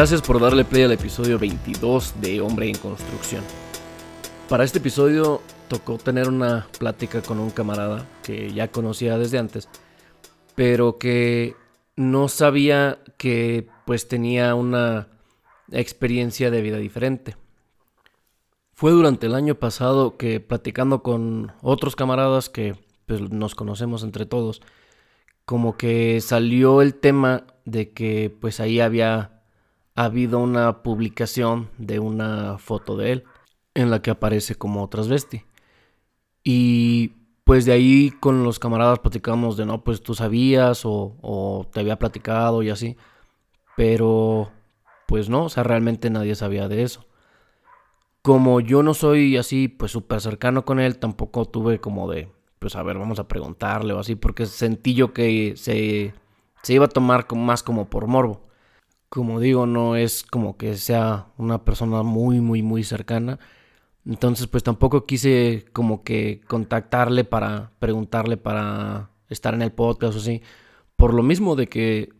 Gracias por darle play al episodio 22 de Hombre en Construcción. Para este episodio tocó tener una plática con un camarada que ya conocía desde antes, pero que no sabía que pues tenía una experiencia de vida diferente. Fue durante el año pasado que platicando con otros camaradas que pues, nos conocemos entre todos, como que salió el tema de que pues ahí había habido una publicación de una foto de él en la que aparece como transvesti. Y pues de ahí con los camaradas platicamos de no, pues tú sabías o, o te había platicado y así. Pero pues no, o sea, realmente nadie sabía de eso como yo no soy así, pues súper cercano con él, tampoco tuve como de, pues a ver, vamos a preguntarle o así, porque sentí yo que se, se iba a tomar más como por morbo. Como digo, no es como que sea una persona muy, muy, muy cercana. Entonces, pues tampoco quise como que contactarle para preguntarle para estar en el podcast o así. Por lo mismo de que,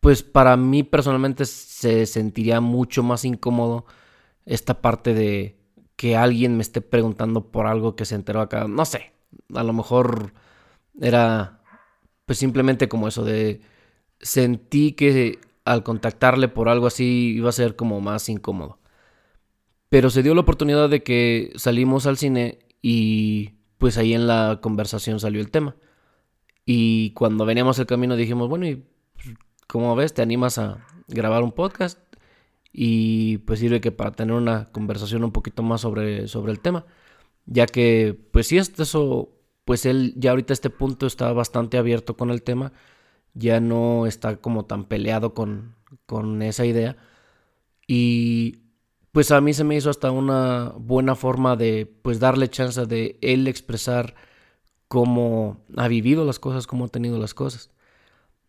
pues para mí personalmente se sentiría mucho más incómodo esta parte de que alguien me esté preguntando por algo que se enteró acá. No sé, a lo mejor era pues simplemente como eso de sentí que al contactarle por algo así iba a ser como más incómodo. Pero se dio la oportunidad de que salimos al cine y pues ahí en la conversación salió el tema. Y cuando veníamos el camino dijimos, bueno, ¿y cómo ves? ¿Te animas a grabar un podcast? y pues sirve que para tener una conversación un poquito más sobre, sobre el tema, ya que pues es eso, pues él ya ahorita este punto está bastante abierto con el tema, ya no está como tan peleado con, con esa idea y pues a mí se me hizo hasta una buena forma de pues darle chance de él expresar cómo ha vivido las cosas, cómo ha tenido las cosas.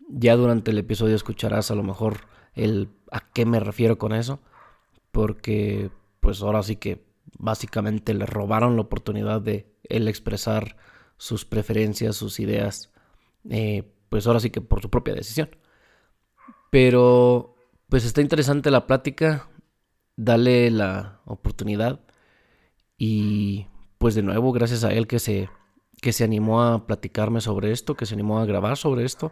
Ya durante el episodio escucharás a lo mejor el a qué me refiero con eso, porque pues ahora sí que básicamente le robaron la oportunidad de él expresar sus preferencias, sus ideas, eh, pues ahora sí que por su propia decisión. Pero pues está interesante la plática, dale la oportunidad y pues de nuevo gracias a él que se que se animó a platicarme sobre esto, que se animó a grabar sobre esto.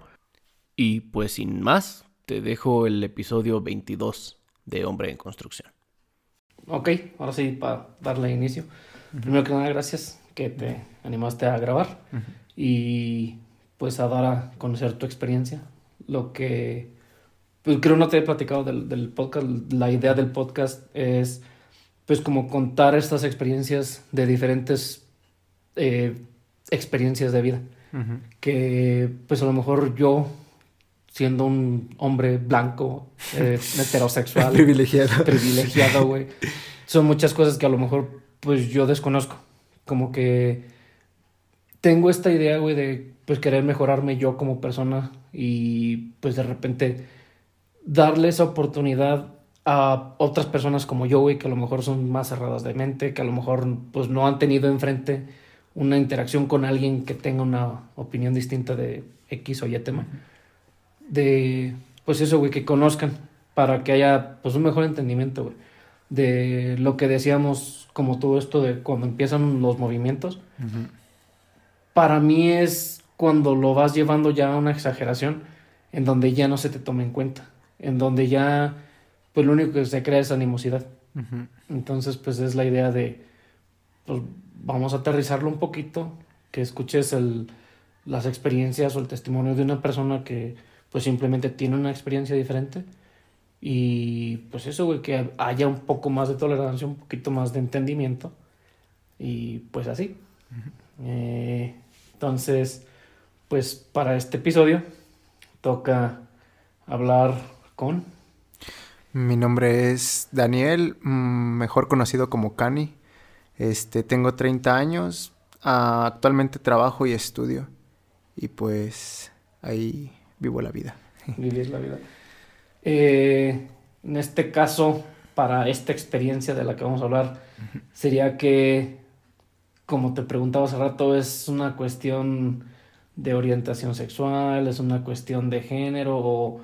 Y pues sin más, te dejo el episodio 22 de Hombre en Construcción. Ok, ahora sí, para darle inicio. Primero que nada, gracias que te animaste a grabar y pues a dar a conocer tu experiencia. Lo que pues, creo no te he platicado del, podcast, la idea del podcast es pues como contar estas experiencias de diferentes eh, experiencias de vida. Que pues a lo mejor yo siendo un hombre blanco, eh, heterosexual. privilegiado. Privilegiado, güey. Son muchas cosas que a lo mejor, pues, yo desconozco. Como que tengo esta idea, güey, de, pues, querer mejorarme yo como persona y, pues, de repente darle esa oportunidad a otras personas como yo, güey, que a lo mejor son más cerradas de mente, que a lo mejor, pues, no han tenido enfrente una interacción con alguien que tenga una opinión distinta de X o Y tema de, pues eso, güey, que conozcan para que haya, pues, un mejor entendimiento, güey, de lo que decíamos, como todo esto de cuando empiezan los movimientos. Para mí es cuando lo vas llevando ya a una exageración en donde ya no se te toma en cuenta, en donde ya, pues, lo único que se crea es animosidad. Entonces, pues, es la idea de, pues, vamos a aterrizarlo un poquito, que escuches el, las experiencias o el testimonio de una persona que pues simplemente tiene una experiencia diferente. Y pues eso, güey, que haya un poco más de tolerancia, un poquito más de entendimiento. Y pues así. Eh, entonces, pues para este episodio toca hablar con... Mi nombre es Daniel, mm, mejor conocido como Cani. Este, tengo 30 años, ah, actualmente trabajo y estudio. Y pues ahí vivo la vida. Vivir la vida. Eh, en este caso, para esta experiencia de la que vamos a hablar, sería que, como te preguntaba hace rato, es una cuestión de orientación sexual, es una cuestión de género o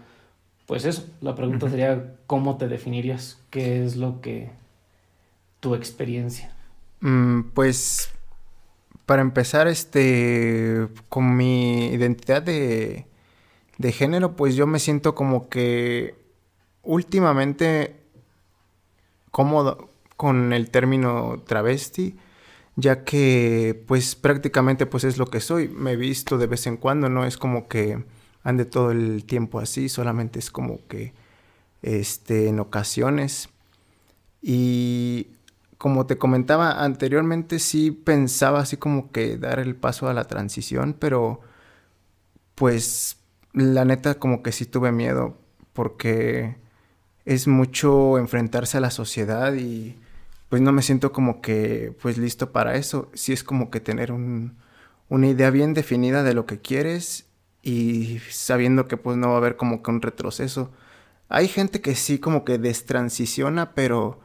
pues eso, la pregunta sería, ¿cómo te definirías? ¿Qué es lo que tu experiencia? Mm, pues para empezar, este, con mi identidad de, de género, pues yo me siento como que últimamente cómodo con el término travesti, ya que pues prácticamente pues es lo que soy, me he visto de vez en cuando, no es como que ande todo el tiempo así, solamente es como que este en ocasiones. Y como te comentaba anteriormente, sí pensaba así como que dar el paso a la transición, pero pues la neta como que sí tuve miedo porque es mucho enfrentarse a la sociedad y pues no me siento como que pues listo para eso. Sí es como que tener una idea bien definida de lo que quieres y sabiendo que pues no va a haber como que un retroceso. Hay gente que sí como que destransiciona, pero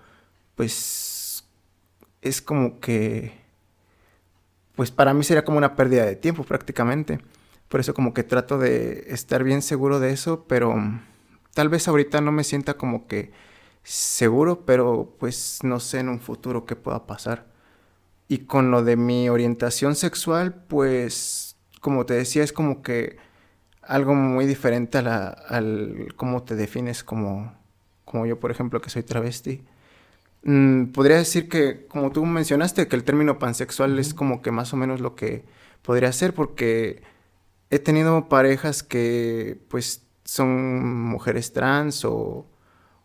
pues es como que, pues para mí sería como una pérdida de tiempo prácticamente. Por eso como que trato de estar bien seguro de eso, pero tal vez ahorita no me sienta como que seguro, pero pues no sé en un futuro qué pueda pasar. Y con lo de mi orientación sexual, pues como te decía, es como que algo muy diferente a la, al cómo te defines como, como yo, por ejemplo, que soy travesti. Mm, podría decir que, como tú mencionaste, que el término pansexual es como que más o menos lo que podría ser, porque he tenido parejas que, pues, son mujeres trans o,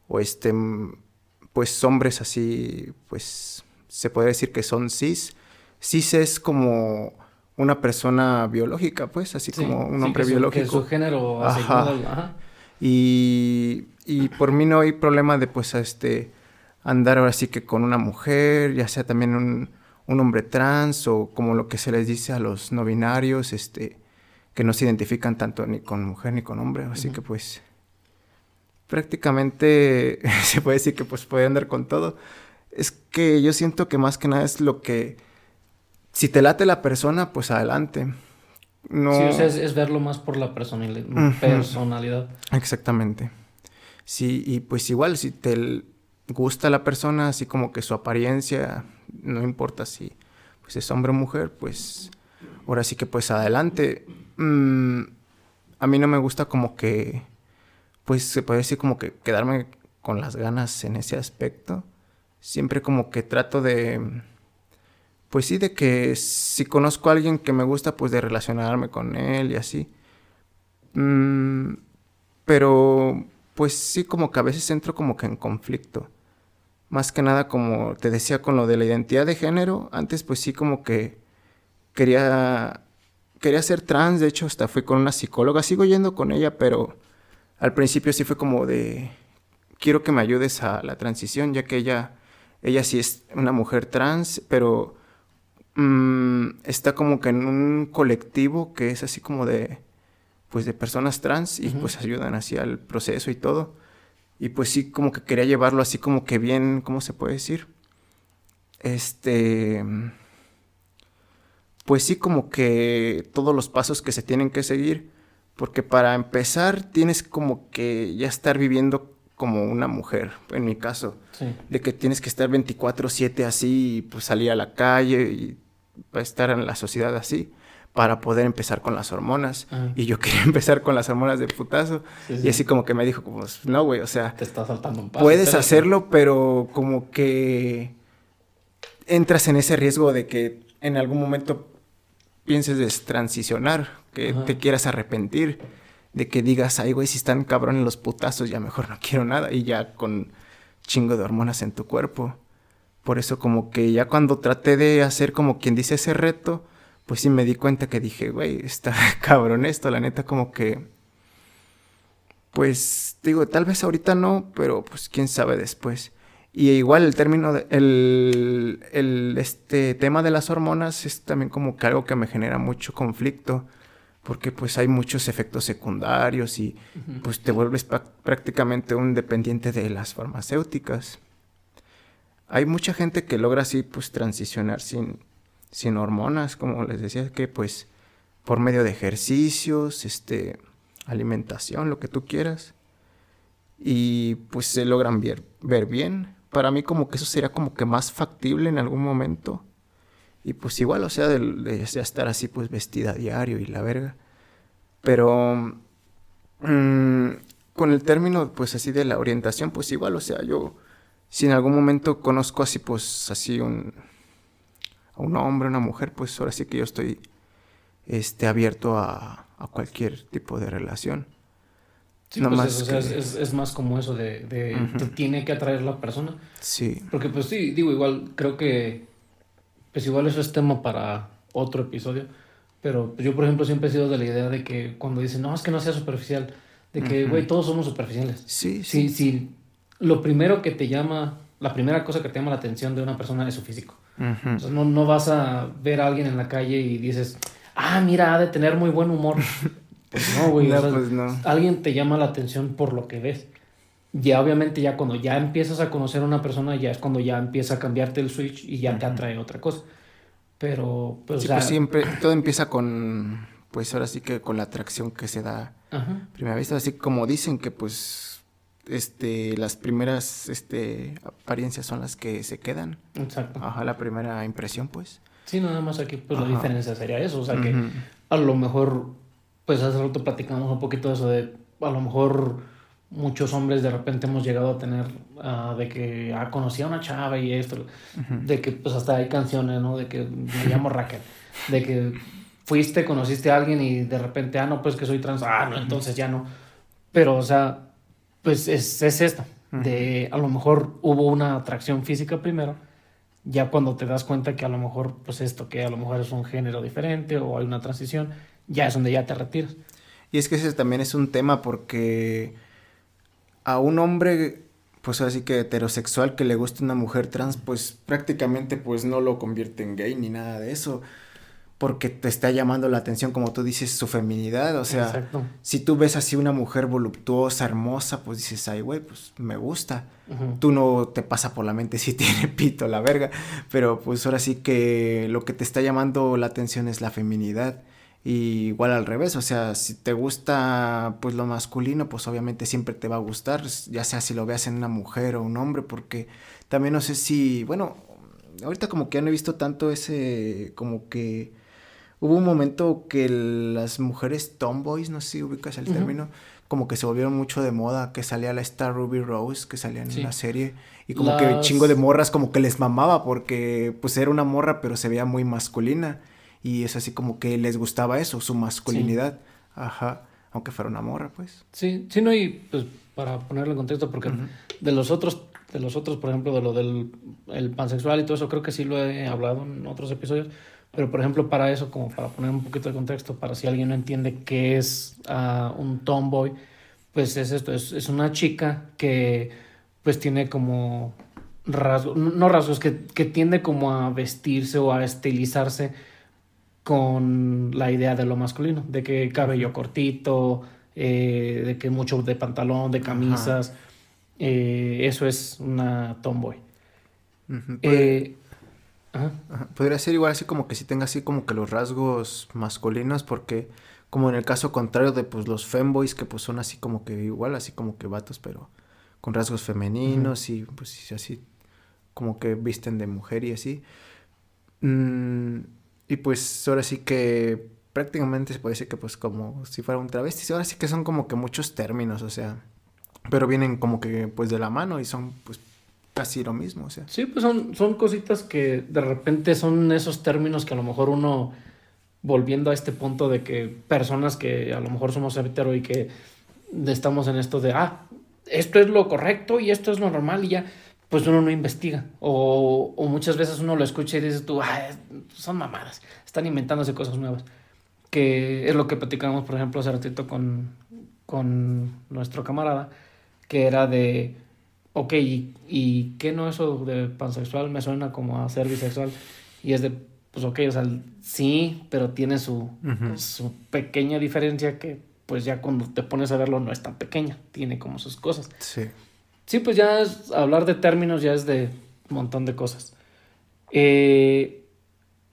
o este, pues, hombres así, pues, se podría decir que son cis. Cis es como una persona biológica, pues, así como un hombre biológico. Que su género ajá. Y, y por mí no hay problema de, pues, este andar ahora sí que con una mujer, ya sea también un, hombre trans o como lo que se les dice a los no binarios, este, que no se identifican tanto ni con mujer ni con hombre, así que pues prácticamente se puede decir que pues puede andar con todo. Es que yo siento que más que nada es lo que, si te late la persona, pues adelante. No... Sí, o sea, es, verlo más por la personalidad. personalidad. Exactamente. Sí, y pues igual, si te gusta la persona, así como que su apariencia, no importa si pues es hombre o mujer, pues ahora sí que pues adelante. Mm, a mí no me gusta como que, pues se puede decir como que quedarme con las ganas en ese aspecto. Siempre como que trato de, pues sí, de que si conozco a alguien que me gusta, pues de relacionarme con él y así. Mm, pero pues sí, como que a veces entro como que en conflicto más que nada como te decía con lo de la identidad de género, antes pues sí como que quería quería ser trans, de hecho hasta fui con una psicóloga, sigo yendo con ella, pero al principio sí fue como de quiero que me ayudes a la transición, ya que ella ella sí es una mujer trans, pero mm, está como que en un colectivo que es así como de pues de personas trans y pues ayudan así al proceso y todo. Y pues sí, como que quería llevarlo así como que bien, ¿cómo se puede decir? Este... Pues sí, como que todos los pasos que se tienen que seguir, porque para empezar tienes como que ya estar viviendo como una mujer, en mi caso, de que tienes que estar 24/7 así, y pues salir a la calle y estar en la sociedad así para poder empezar con las hormonas. Y yo quería empezar con las hormonas de putazo. Y así como que me dijo, como, no, güey, o sea... Te está saltando un paso. Puedes hacerlo, pero como que entras en ese riesgo de que en algún momento pienses de transicionar, que te quieras arrepentir, de que digas, ay, güey, si están cabrones los putazos, ya mejor no quiero nada. Y ya con chingo de hormonas en tu cuerpo. Por eso como que ya cuando traté de hacer como quien dice ese reto, pues sí me di cuenta que dije, güey, está cabrón esto, la neta como que... Pues digo, tal vez ahorita no, pero pues quién sabe después. Y igual el término, de, el, el, este tema de las hormonas es también como que algo que me genera mucho conflicto, porque pues hay muchos efectos secundarios y pues te vuelves prácticamente un dependiente de las farmacéuticas. Hay mucha gente que logra así pues transicionar sin, sin hormonas, como les decía, que pues por medio de ejercicios, este, alimentación, lo que tú quieras. y pues se logran ver, ver bien. Para mí como que eso sería como que más factible en algún momento. Y pues igual, o sea, de, de estar así pues vestida a diario y la verga. Pero mm, con el término pues así de la orientación, pues igual, o sea, yo si en algún momento conozco así pues así un, a un hombre, una mujer, pues ahora sí que yo estoy este, abierto a, a cualquier tipo de relación. Sí, pues es, más como eso de, te tiene que atraer la persona. Sí. Porque pues sí, digo, igual creo que pues igual eso es tema para otro episodio. Pero yo, por ejemplo, siempre he sido de la idea de que cuando dicen, no, es que no sea superficial, de que, güey, todos somos superficiales. Sí, sí. Sí, Lo primero que te llama, la primera cosa que te llama la atención de una persona es su físico. no, no vas a ver a alguien en la calle y dices, ah, mira, ha de tener muy buen humor. Pues no, güey. pues no. Alguien te llama la atención por lo que ves. Ya obviamente ya cuando ya empiezas a conocer a una persona, ya es cuando ya empieza a cambiarte el switch y ya te atrae otra cosa. Pero, pues, sí, pues siempre, todo empieza con, pues ahora sí que con la atracción que se da a primera vista. Así como dicen que pues, este, las primeras, este, apariencias son las que se quedan. Exacto. Ajá, la primera impresión, pues. Sí, nada más aquí, pues la diferencia sería eso. O sea, que a lo mejor pues hace rato platicamos un poquito de eso de a lo mejor muchos hombres de repente hemos llegado a tener uh, de que ah, conocí a una chava y esto, de que pues hasta hay canciones, ¿no? De que me llamo Raquel, de que fuiste, conociste a alguien y de repente, ah, no, pues que soy trans, ah, no, entonces ya no. Pero, o sea, pues es, es esto, de a lo mejor hubo una atracción física primero, ya cuando te das cuenta que a lo mejor, pues esto, que a lo mejor es un género diferente o hay una transición, ya es donde ya te retiras. Y es que ese también es un tema porque a un hombre, pues así que heterosexual que le guste una mujer trans, pues prácticamente pues no lo convierte en gay ni nada de eso. Porque te está llamando la atención, como tú dices, su feminidad. O sea, si tú ves así una mujer voluptuosa, hermosa, pues dices, ay, güey, pues me gusta. Tú no te pasa por la mente si tiene pito la verga. Pero pues ahora sí que lo que te está llamando la atención es la feminidad. Y igual al revés, o sea, si te gusta pues lo masculino, pues obviamente siempre te va a gustar, ya sea si lo veas en una mujer o un hombre, porque también no sé si, bueno, ahorita como que ya no he visto tanto ese, como que hubo un momento que las mujeres tomboys, no sé si ubicas el término, como que se volvieron mucho de moda, que salía la Star Ruby Rose, que salía en una serie, y como que chingo de morras como que les mamaba, porque pues era una morra, pero se veía muy masculina. Y es así como que les gustaba eso, su masculinidad. Ajá. Aunque fuera una morra, pues. Sí, sí, no, y pues para ponerlo en contexto, porque de los otros, de los otros, por ejemplo, de lo del el pansexual y todo eso, creo que sí lo he hablado en otros episodios. Pero, por ejemplo, para eso, como para poner un poquito de contexto, para si alguien no entiende qué es uh, un tomboy, pues es esto, es, es, una chica que pues tiene como rasgos, no rasgos, que, que tiende como a vestirse o a estilizarse con la idea de lo masculino, de que cabello cortito, eh, de que mucho de pantalón, de camisas. Eh, eso es una tomboy. Eh, Podría ser igual así como que si tenga así como que los rasgos masculinos, porque como en el caso contrario de pues los femboys, que pues son así como que igual, así como que vatos, pero con rasgos femeninos y pues así como que visten de mujer y así. Mm, y pues ahora sí que prácticamente se puede decir que pues como si fuera un travesti. Ahora sí que son como que muchos términos, o sea, pero vienen como que pues de la mano y son pues casi lo mismo, o sea. Sí, pues son, son cositas que de repente son esos términos que a lo mejor uno, volviendo a este punto de que personas que a lo mejor somos hetero y que estamos en esto de, ah, esto es lo correcto y esto es lo normal y ya pues uno no investiga. O, o, muchas veces uno lo escucha y dices tú, son mamadas, están inventándose cosas nuevas. Que es lo que platicamos, por ejemplo, hace ratito con, con nuestro camarada, que era de, ok, ¿y, y qué no eso de pansexual me suena como a ser bisexual? Y es de, pues ok, o sea, sí, pero tiene su, su pequeña diferencia que pues ya cuando te pones a verlo no es tan pequeña, tiene como sus cosas. Sí. Sí, pues ya es, hablar de términos ya es de un montón de cosas. Eh,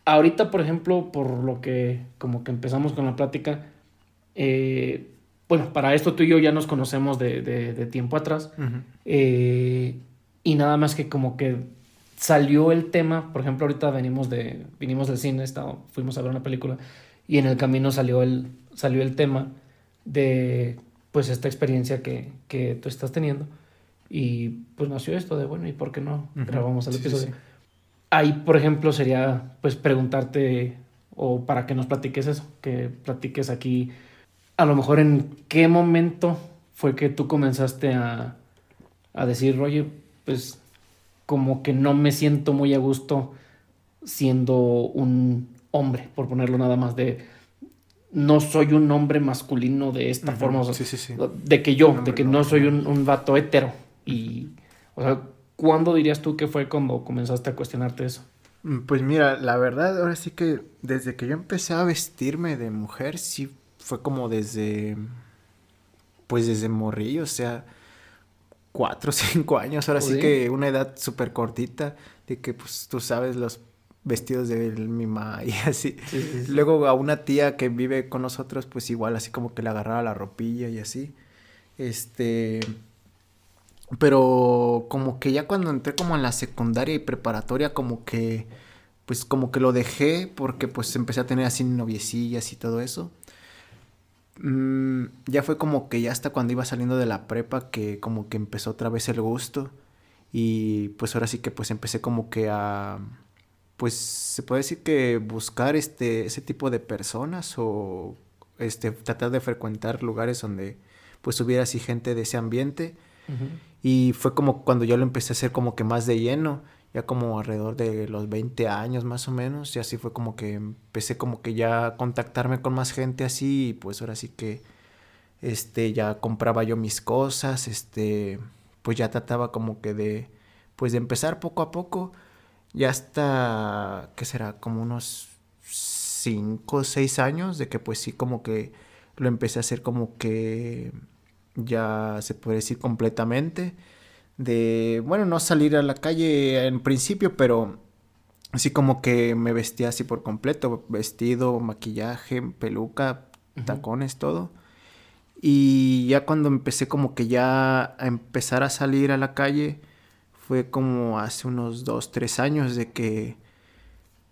ahorita, por ejemplo, por lo que como que empezamos con la plática, eh, bueno, para esto tú y yo ya nos conocemos de, de, tiempo atrás. Eh, y nada más que como que salió el tema, por ejemplo, ahorita venimos de, vinimos del cine, fuimos a ver una película y en el camino salió el, salió el tema de pues esta experiencia que, que tú estás teniendo. Y pues nació esto de, bueno, ¿y por qué no grabamos el episodio? Ahí, por ejemplo, sería pues preguntarte o para que nos platiques eso, que platiques aquí, a lo mejor en qué momento fue que tú comenzaste a, a decir, oye, pues como que no me siento muy a gusto siendo un hombre, por ponerlo nada más de no soy un hombre masculino de esta forma, de que yo, de que no soy un, un, vato hetero. Y, o sea, ¿cuándo dirías tú que fue cuando comenzaste a cuestionarte eso? Mm, pues mira, la verdad, ahora sí que desde que yo empecé a vestirme de mujer, sí fue como desde, pues desde morrillo, o sea, cuatro o cinco años, ahora sí? que una edad súper cortita, de que pues tú sabes los vestidos de mi mamá y así. Luego a una tía que vive con nosotros, pues igual así como que le agarraba la ropilla y así. Este... Pero como que ya cuando entré como en la secundaria y preparatoria, como que, pues como que lo dejé porque pues empecé a tener así noviecillas y todo eso. Mm, ya fue como que ya hasta cuando iba saliendo de la prepa que como que empezó otra vez el gusto. Y pues ahora sí que pues empecé como que a pues se puede decir que buscar este ese tipo de personas o este tratar de frecuentar lugares donde pues hubiera así gente de ese ambiente y fue como cuando yo lo empecé a hacer como que más de lleno ya como alrededor de los 20 años más o menos, y así fue como que empecé como que ya a contactarme con más gente así, y pues ahora sí que este ya compraba yo mis cosas, este pues ya trataba como que de pues de empezar poco a poco, ya hasta qué será, como unos 5 o 6 años de que pues sí como que lo empecé a hacer como que ya se puede decir completamente de, bueno, no salir a la calle en principio, pero así como que me vestía así por completo, vestido, maquillaje, peluca, tacones, todo. Y ya cuando empecé como que ya a empezar a salir a la calle, fue como hace unos dos, tres años de que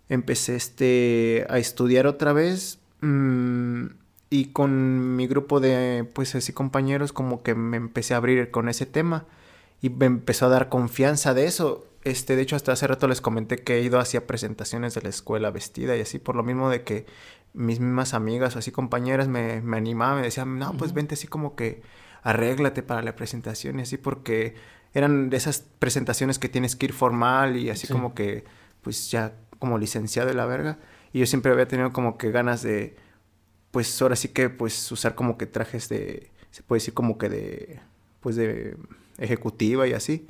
empecé este, a estudiar otra vez. Mm, y con mi grupo de, pues así compañeros, como que me empecé a abrir con ese tema y me empezó a dar confianza de eso. Este, de hecho, hasta hace rato les comenté que he ido hacia presentaciones de la escuela vestida y así, por lo mismo de que mis mismas amigas o así compañeras me, me animaban, me decían, no, pues vente así como que arréglate para la presentación y así, porque eran de esas presentaciones que tienes que ir formal y así como que, pues ya como licenciado de la verga. Y yo siempre había tenido como que ganas de, pues ahora sí que, pues usar como que trajes de, se puede decir como que de, pues de ejecutiva y así.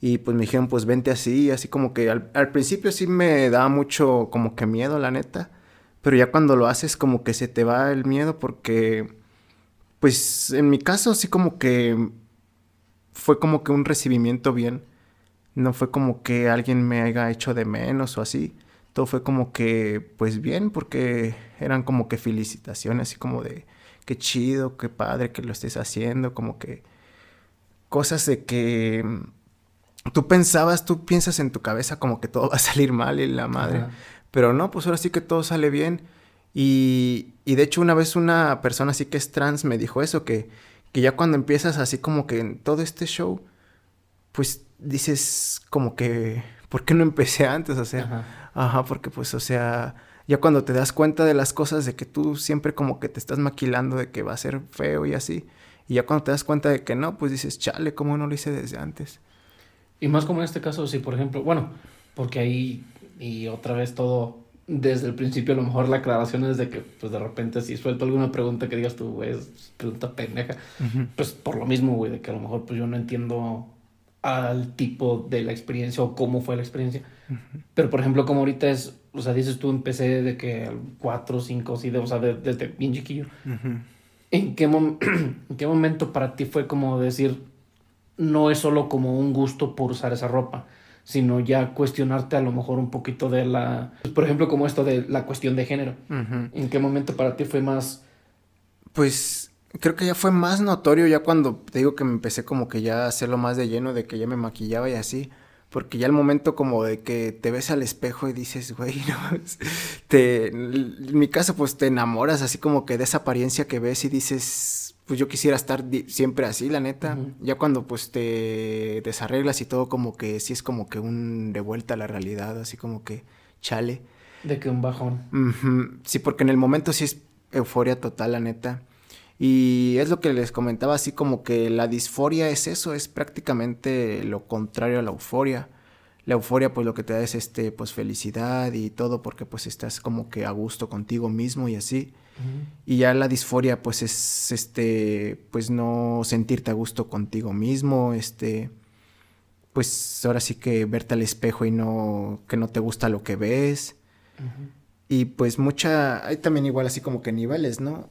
Y pues me dijeron, pues vente así, así como que al, principio sí me daba mucho como que miedo, la neta. Pero ya cuando lo haces como que se te va el miedo porque, pues en mi caso sí como que fue como que un recibimiento bien. No fue como que alguien me haya hecho de menos o así. Todo fue como que, pues bien, porque eran como que felicitaciones, así como de, qué chido, qué padre que lo estés haciendo, como que cosas de que mm, tú pensabas, tú piensas en tu cabeza como que todo va a salir mal y la madre. Pero no, pues ahora sí que todo sale bien. Y, y, de hecho una vez una persona así que es trans me dijo eso, que, que ya cuando empiezas así como que en todo este show, pues dices como que, ¿por qué no empecé antes? O sea, ajá, ajá porque pues, o sea, ya cuando te das cuenta de las cosas, de que tú siempre como que te estás maquilando de que va a ser feo y así, y ya cuando te das cuenta de que no, pues dices, chale, ¿cómo no lo hice desde antes? Y más como en este caso, si por ejemplo, bueno, porque ahí, y otra vez todo, desde el principio a lo mejor la aclaración es de que, pues de repente si suelto alguna pregunta que digas tú, güey, es pregunta pendeja, pues por lo mismo, güey, de que a lo mejor pues yo no entiendo al tipo de la experiencia o cómo fue la experiencia. Pero por ejemplo, como ahorita es, o sea, dices tú, empecé de que al 4, 5, sí, de, o sea, desde bien chiquillo. ¿En qué, ¿En qué momento para ti fue como decir, no es solo como un gusto por usar esa ropa, sino ya cuestionarte a lo mejor un poquito de la, por ejemplo, como esto de la cuestión de género? ¿En qué momento para ti fue más... Pues creo que ya fue más notorio ya cuando te digo que me empecé como que ya a hacerlo más de lleno, de que ya me maquillaba y así. Porque ya el momento como de que te ves al espejo y dices, güey, no, te, en mi caso pues te enamoras así como que de esa apariencia que ves y dices, pues yo quisiera estar siempre así, la neta. Ya cuando pues te desarreglas y todo como que sí es como que un de vuelta a la realidad, así como que chale. De que un bajón. Sí, porque en el momento sí es euforia total, la neta. Y es lo que les comentaba, así como que la disforia es eso, es prácticamente lo contrario a la euforia. La euforia pues lo que te da es este pues felicidad y todo porque pues estás como que a gusto contigo mismo y así. Y ya la disforia pues es este pues no sentirte a gusto contigo mismo, este pues ahora sí que verte al espejo y no que no te gusta lo que ves. Y pues mucha hay también igual así como que niveles, ¿no?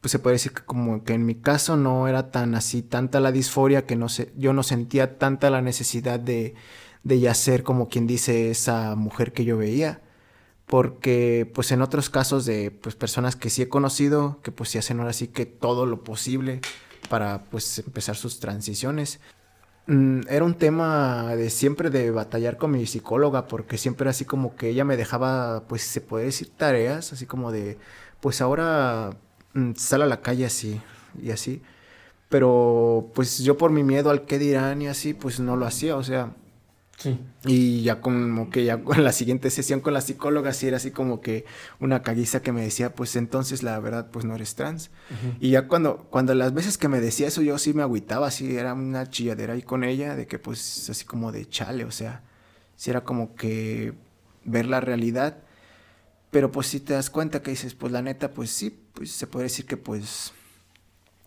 Pues se puede decir que como que en mi caso no era tan así, tanta la disforia que no sé, yo no sentía tanta la necesidad de, de ya ser como quien dice esa mujer que yo veía. Porque pues en otros casos de pues personas que sí he conocido, que pues sí hacen ahora sí que todo lo posible para pues empezar sus transiciones. Mm, era un tema de siempre de batallar con mi psicóloga porque siempre así como que ella me dejaba pues se puede decir tareas así como de pues ahora sale a la calle así y así. Pero pues yo por mi miedo al que dirán y así, pues no lo hacía, o sea. Sí. Y ya como que ya con la siguiente sesión con la psicóloga sí era así como que una caguiza que me decía, pues entonces la verdad pues no eres trans. Y ya cuando, cuando las veces que me decía eso yo sí me agüitaba, así era una chilladera ahí con ella, de que pues así como de chale, o sea, sí era como que ver la realidad. Pero pues si te das cuenta que dices, pues la neta, pues sí, pues se puede decir que pues,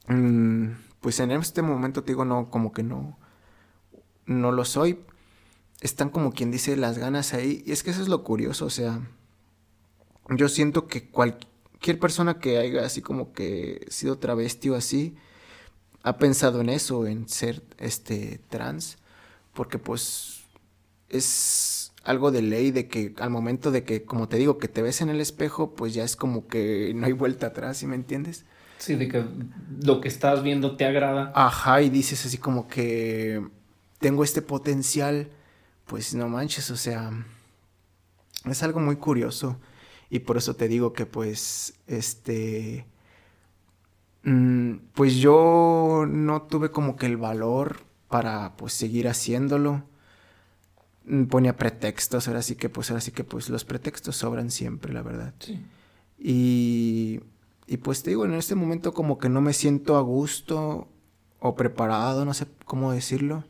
mm, pues en este momento te digo, no, como que no, no lo soy. Están como quien dice las ganas ahí. Y es que eso es lo curioso, o sea, yo siento que cualquier persona que haya así como que sido travesti o así, ha pensado en eso, en ser este trans, porque pues es algo de ley de que al momento de que, como te digo, que te ves en el espejo, pues ya es como que no hay vuelta atrás, ¿sí me entiendes? Sí, de que lo que estás viendo te agrada. Ajá, y dices así como que tengo este potencial, pues no manches, o sea, es algo muy curioso. Y por eso te digo que pues, este, mm, pues yo no tuve como que el valor para pues seguir haciéndolo ponía pretextos, ahora sí que pues ahora sí que pues los pretextos sobran siempre, la verdad. Sí. Y, y pues te digo, en este momento como que no me siento a gusto o preparado, no sé cómo decirlo,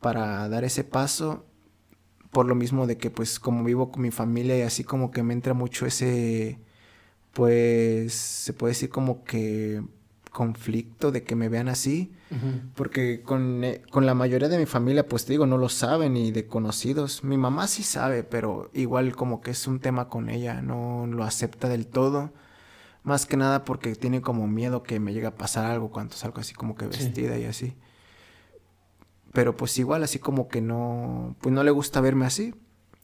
para dar ese paso, por lo mismo de que pues como vivo con mi familia y así como que me entra mucho ese, pues se puede decir como que conflicto de que me vean así, porque con, eh, con, la mayoría de mi familia, pues te digo, no lo saben ni de conocidos. Mi mamá sí sabe, pero igual como que es un tema con ella, no lo acepta del todo. Más que nada porque tiene como miedo que me llegue a pasar algo cuando salgo así como que vestida y así. Pero pues igual así como que no, pues no le gusta verme así.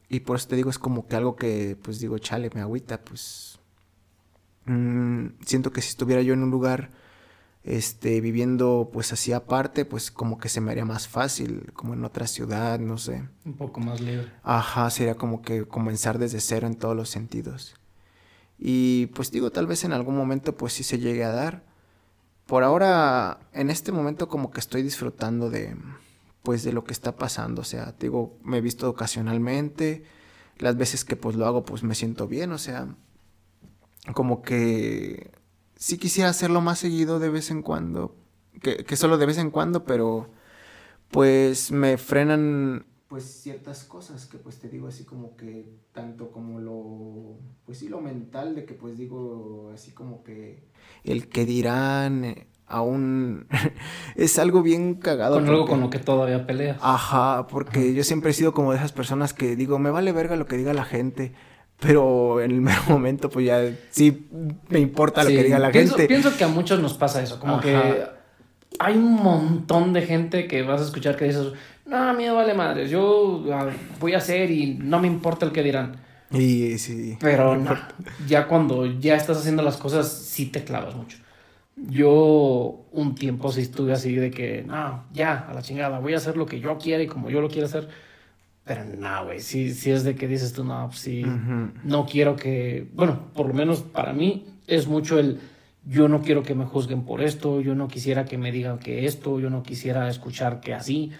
Y por eso te digo, es como que algo que pues digo, chale, me agüita, pues... Mm, siento que si estuviera yo en un lugar este, viviendo pues así aparte, pues como que se me haría más fácil, como en otra ciudad, no sé. Un poco más libre. Ajá, sería como que comenzar desde cero en todos los sentidos. Y pues digo, tal vez en algún momento pues sí se llegue a dar. Por ahora, en este momento como que estoy disfrutando de pues de lo que está pasando, o sea, digo, me he visto ocasionalmente, las veces que pues lo hago pues me siento bien, o sea, como que sí quisiera hacerlo más seguido de vez en cuando, que, que solo de vez en cuando, pero pues me frenan pues ciertas cosas que pues te digo así como que tanto como lo pues sí lo mental de que pues digo así como que el que dirán eh, aún es algo bien cagado con algo con lo que todavía peleas. Ajá porque yo siempre he sido como de esas personas que digo me vale verga lo que diga la gente pero en el mero momento, pues ya sí me importa lo que diga la gente. Pienso que a muchos nos pasa eso, como que hay un montón de gente que vas a escuchar que dices, no, miedo vale madres, yo ah, voy a hacer y no me importa el que dirán. Y sí. Pero ya cuando ya estás haciendo las cosas, sí te clavas mucho. Yo un tiempo sí estuve así de que, no, ya, a la chingada, voy a hacer lo que yo quiera y como yo lo quiero hacer. Pero no, güey, sí, sí es de que dices tú, no, pues sí, no quiero que, bueno, por lo menos para mí es mucho el, yo no quiero que me juzguen por esto, yo no quisiera que me digan que esto, yo no quisiera escuchar que así.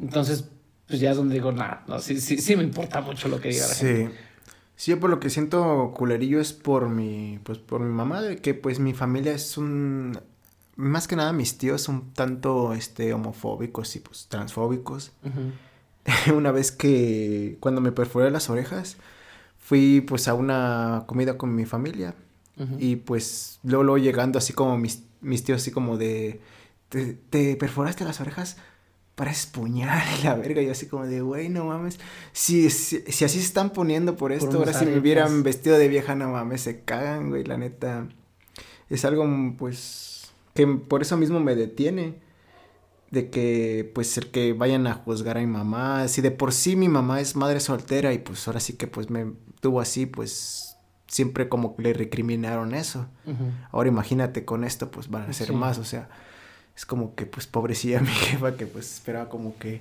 Entonces, pues ya es donde digo, nada, no, sí, sí, sí me importa mucho lo que diga la sí. gente. Sí, yo por lo que siento culerillo es por mi, pues por mi mamá, de que pues mi familia es un, más que nada mis tíos son tanto, este, homofóbicos y pues transfóbicos. una vez que, cuando me perforé las orejas, fui pues a una comida con mi familia y pues luego, luego llegando así como mis, mis tíos así como de, ¿te, te perforaste las orejas? pareces puñal y la verga. Y así como de, güey, no mames. Si, si, si, así se están poniendo por esto, ahora si me hubieran vestido de vieja, no mames, se cagan, güey, la neta. Es algo, pues, que por eso mismo me detiene. De que, pues, el que vayan a juzgar a mi mamá. Si de por sí mi mamá es madre soltera y pues ahora sí que, pues, me tuvo así, pues, siempre como le recriminaron eso. Uh -huh. Ahora imagínate con esto, pues, van a ser sí. más, o sea es como que pues pobrecilla mi jefa que pues esperaba como que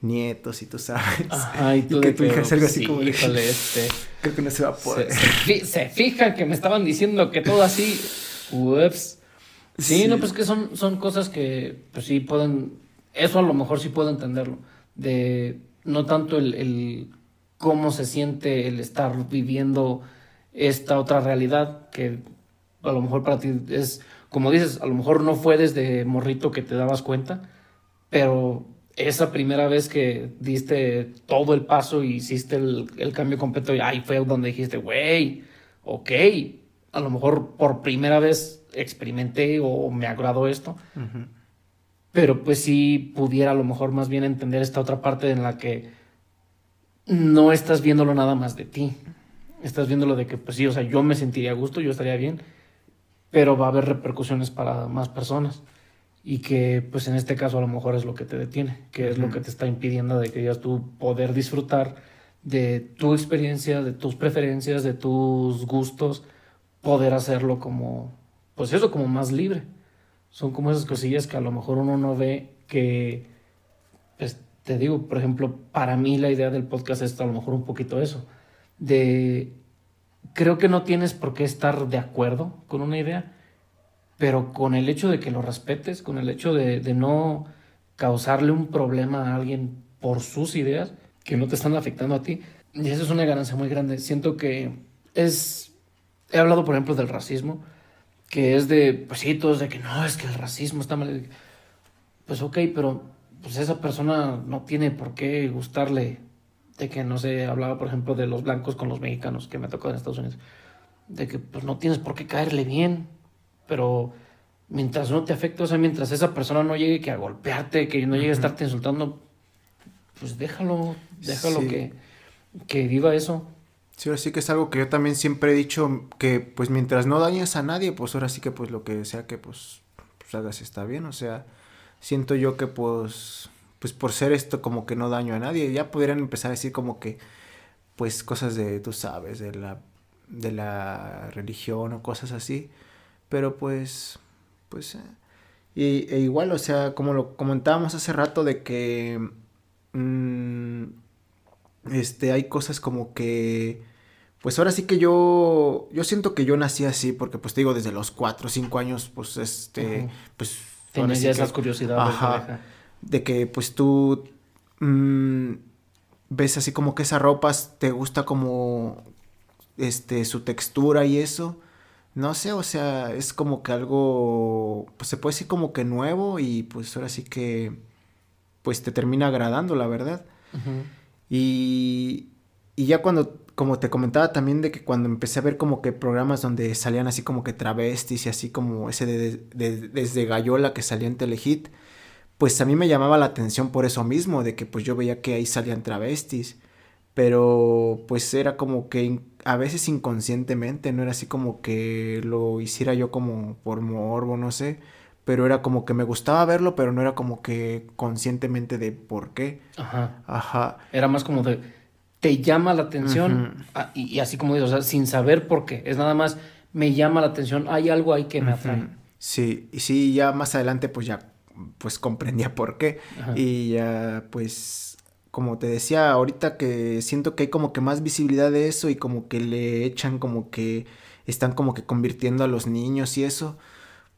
nietos y tú sabes. Ajá, y, tú y que tu hija salga sí, así como de, híjole, este. Creo que no se va a poder. Se, se, se, fijan que me estaban diciendo que todo así. Ups. Sí, sí, no, pues que son, son cosas que pues sí pueden. Eso a lo mejor sí puedo entenderlo. De no tanto el, el cómo se siente el estar viviendo esta otra realidad que a lo mejor para ti es como dices, a lo mejor no fue desde morrito que te dabas cuenta, pero esa primera vez que diste todo el paso y hiciste el, el cambio completo, y ahí fue donde dijiste, güey, ok, a lo mejor por primera vez experimenté o me agradó esto, uh -huh. pero pues sí pudiera a lo mejor más bien entender esta otra parte en la que no estás viéndolo nada más de ti, estás viéndolo de que pues sí, o sea, yo me sentiría a gusto, yo estaría bien, pero va a haber repercusiones para más personas y que pues en este caso a lo mejor es lo que te detiene, que es uh -huh. lo que te está impidiendo de que ya tú poder disfrutar de tu experiencia, de tus preferencias, de tus gustos, poder hacerlo como, pues eso, como más libre. Son como esas cosillas que a lo mejor uno no ve que, pues te digo, por ejemplo, para mí la idea del podcast es a lo mejor un poquito eso, de creo que no tienes por qué estar de acuerdo con una idea, pero con el hecho de que lo respetes, con el hecho de, de, no causarle un problema a alguien por sus ideas que no te están afectando a ti, y eso es una ganancia muy grande. Siento que es... He hablado, por ejemplo, del racismo, que es de, pues sí, todos de que no, es que el racismo está mal. Pues ok, pero pues esa persona no tiene por qué gustarle de que no sé, hablaba por ejemplo de los blancos con los mexicanos que me tocó en Estados Unidos, de que pues no tienes por qué caerle bien, pero mientras no te afecte, o sea, mientras esa persona no llegue que a golpearte, que no llegue a estarte insultando, pues déjalo, déjalo sí. que, que viva eso. Sí, ahora sí que es algo que yo también siempre he dicho, que pues mientras no dañes a nadie, pues ahora sí que pues lo que sea que pues, pues hagas está bien, o sea, siento yo que pues pues por ser esto como que no daño a nadie, ya pudieran empezar a decir como que, pues cosas de, tú sabes, de la, de la religión o cosas así, pero pues, pues, eh, y, e igual, o sea, como lo comentábamos hace rato de que, mmm, este, hay cosas como que, pues ahora sí que yo, yo siento que yo nací así, porque pues digo, desde los cuatro o cinco años, pues este, pues... Tienes sí ya esas curiosidades. Ajá de que pues tú mmm, ves así como que esa ropa te gusta como este su textura y eso no sé o sea es como que algo pues se puede decir como que nuevo y pues ahora sí que pues te termina agradando la verdad uh -huh. y y ya cuando como te comentaba también de que cuando empecé a ver como que programas donde salían así como que travestis y así como ese de, de, de desde Gallola que salía en Telehit pues a mí me llamaba la atención por eso mismo, de que pues yo veía que ahí salían travestis, pero pues era como que a veces inconscientemente, no era así como que lo hiciera yo como por morbo, no sé, pero era como que me gustaba verlo, pero no era como que conscientemente de por qué. Ajá. Ajá. Era más como de, te llama la atención, uh -huh. y, y, así como digo, o sea, sin saber por qué, es nada más, me llama la atención, hay algo ahí que me atrae. Uh -huh. Sí, y sí, ya más adelante pues ya pues comprendía por qué. Y ya pues como te decía ahorita que siento que hay como que más visibilidad de eso y como que le echan como que están como que convirtiendo a los niños y eso.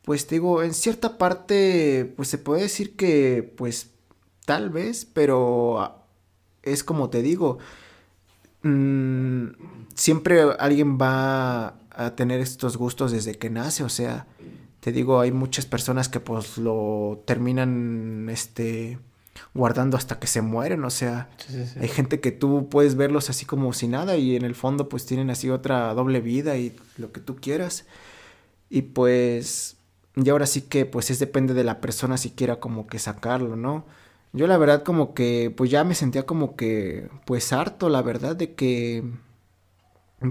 Pues te digo, en cierta parte pues se puede decir que pues tal vez, pero es como te digo, mmm, siempre alguien va a tener estos gustos desde que nace, o sea, te digo, hay muchas personas que pues lo terminan, este, guardando hasta que se mueren, o sea, hay gente que tú puedes verlos así como si nada y en el fondo pues tienen así otra doble vida y lo que tú quieras. Y pues, y ahora sí que pues es depende de la persona si quiera como que sacarlo, ¿no? Yo la verdad como que pues ya me sentía como que pues harto, la verdad, de que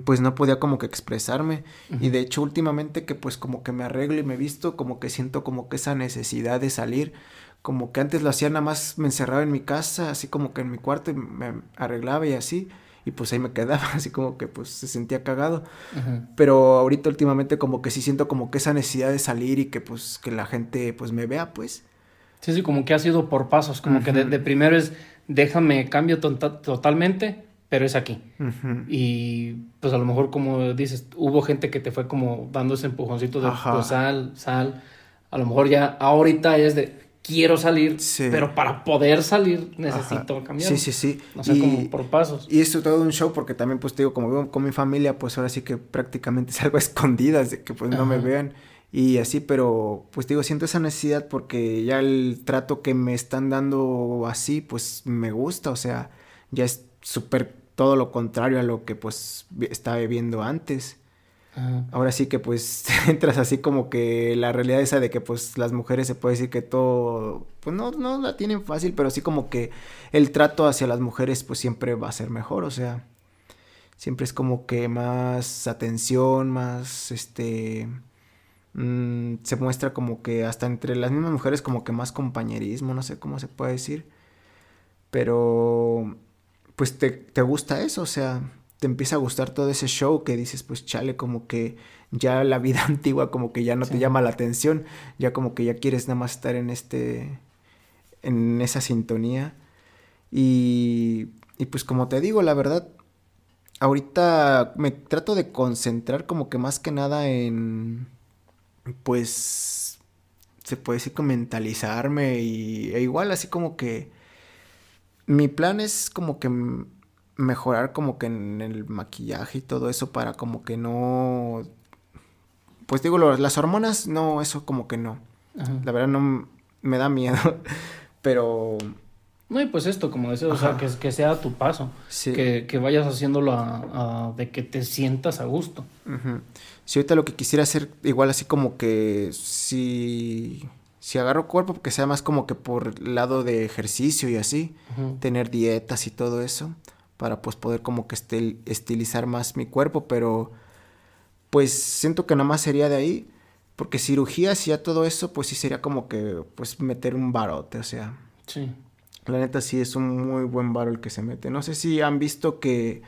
pues no podía como que expresarme. Y de hecho últimamente que pues como que me arreglo y me visto como que siento como que esa necesidad de salir. Como que antes lo hacía nada más me encerraba en mi casa así como que en mi cuarto y me arreglaba y así y pues ahí me quedaba así como que pues se sentía cagado. Pero ahorita últimamente como que sí siento como que esa necesidad de salir y que pues que la gente pues me vea pues sí sí como que ha sido por pasos como que de, primero es déjame cambio tota-, totalmente pero es aquí. Y pues a lo mejor como dices, hubo gente que te fue como dando ese empujoncito de pues, sal, sal. A lo mejor ya ahorita es de quiero salir, pero para poder salir necesito cambiar. Sí, sí, sí. O sea, como por pasos. Y esto todo un show porque también pues te digo, como vivo con mi familia, pues ahora sí que prácticamente salgo a escondidas de que pues no me vean y así, pero pues digo, siento esa necesidad porque ya el trato que me están dando así, pues me gusta, o sea, ya es súper todo lo contrario a lo que pues estaba viviendo antes. Ahora sí que pues entras así como que la realidad esa de que pues las mujeres se puede decir que todo, pues no, no la tienen fácil, pero sí como que el trato hacia las mujeres pues siempre va a ser mejor, o sea, siempre es como que más atención, más este, mm, se muestra como que hasta entre las mismas mujeres como que más compañerismo, no sé cómo se puede decir, pero pues te, te gusta eso, o sea, te empieza a gustar todo ese show que dices, pues chale, como que ya la vida antigua como que ya no te llama la atención, ya como que ya quieres nada más estar en este, en esa sintonía. Y, y pues como te digo, la verdad, ahorita me trato de concentrar como que más que nada en, pues, se puede decir que mentalizarme y e igual así como que mi plan es como que mejorar como que en el maquillaje y todo eso para como que no... Pues digo, las hormonas, no, eso como que no. La verdad no me da miedo, pero... No, y pues esto, como decía, o sea, que, que sea tu paso. Que, que, vayas haciéndolo a, de que te sientas a gusto. Si ahorita lo que quisiera hacer, igual así como que si si agarro cuerpo, que sea más como que por lado de ejercicio y así, tener dietas y todo eso, para pues poder como que estilizar más mi cuerpo, pero pues siento que nada más sería de ahí, porque cirugías y ya todo eso, pues sí sería como que pues meter un barote, o sea. Sí. La neta sí es un muy buen baro el que se mete. No sé si han visto que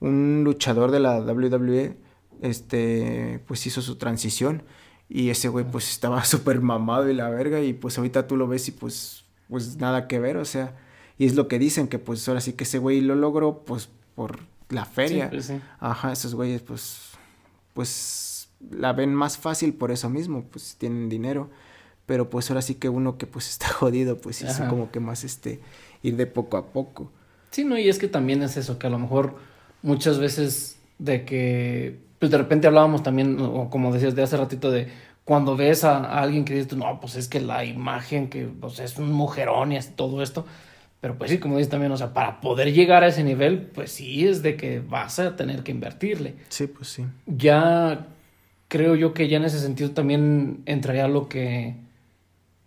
un luchador de la WWE, este, pues hizo su transición y ese güey pues estaba súper mamado y la verga y pues ahorita tú lo ves y pues, pues nada que ver, o sea, y es lo que dicen, que pues ahora sí que ese güey lo logró pues por la feria. Pues, sí, Ajá, esos güeyes pues, pues la ven más fácil por eso mismo, pues tienen dinero. Pero pues ahora sí que uno que pues está jodido, pues sí, como que más este, ir de poco a poco. Sí, no, y es que también es eso, que a lo mejor muchas veces de que pues de repente hablábamos también, o como decías de hace ratito, de cuando ves a, alguien que dices, no, pues es que la imagen, que pues, es un mujerón y todo esto. Pero pues sí, como dices también, o sea, para poder llegar a ese nivel, pues sí es de que vas a tener que invertirle. Sí, pues sí. Ya creo yo que ya en ese sentido también entraría lo que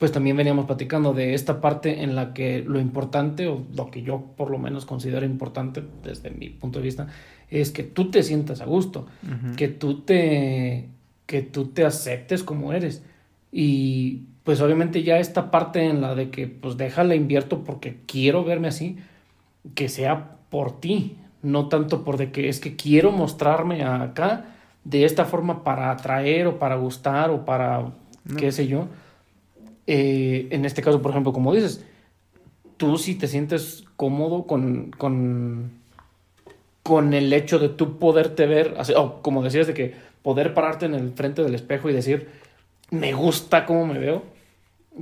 pues también veníamos platicando de esta parte en la que lo importante, o lo que yo por lo menos considero importante desde mi punto de vista, es que tú te sientas a gusto, que tú te que tú te aceptes como eres. Y pues obviamente ya esta parte en la de que pues déjala invierto porque quiero verme así, que sea por ti, no tanto por de que es que quiero mostrarme acá de esta forma para atraer o para gustar o para qué sé yo. Eh, en este caso, por ejemplo, como dices, tú si te sientes cómodo con, con, con el hecho de tú poderte ver, o como decías, de que poder pararte en el frente del espejo y decir, me gusta cómo me veo,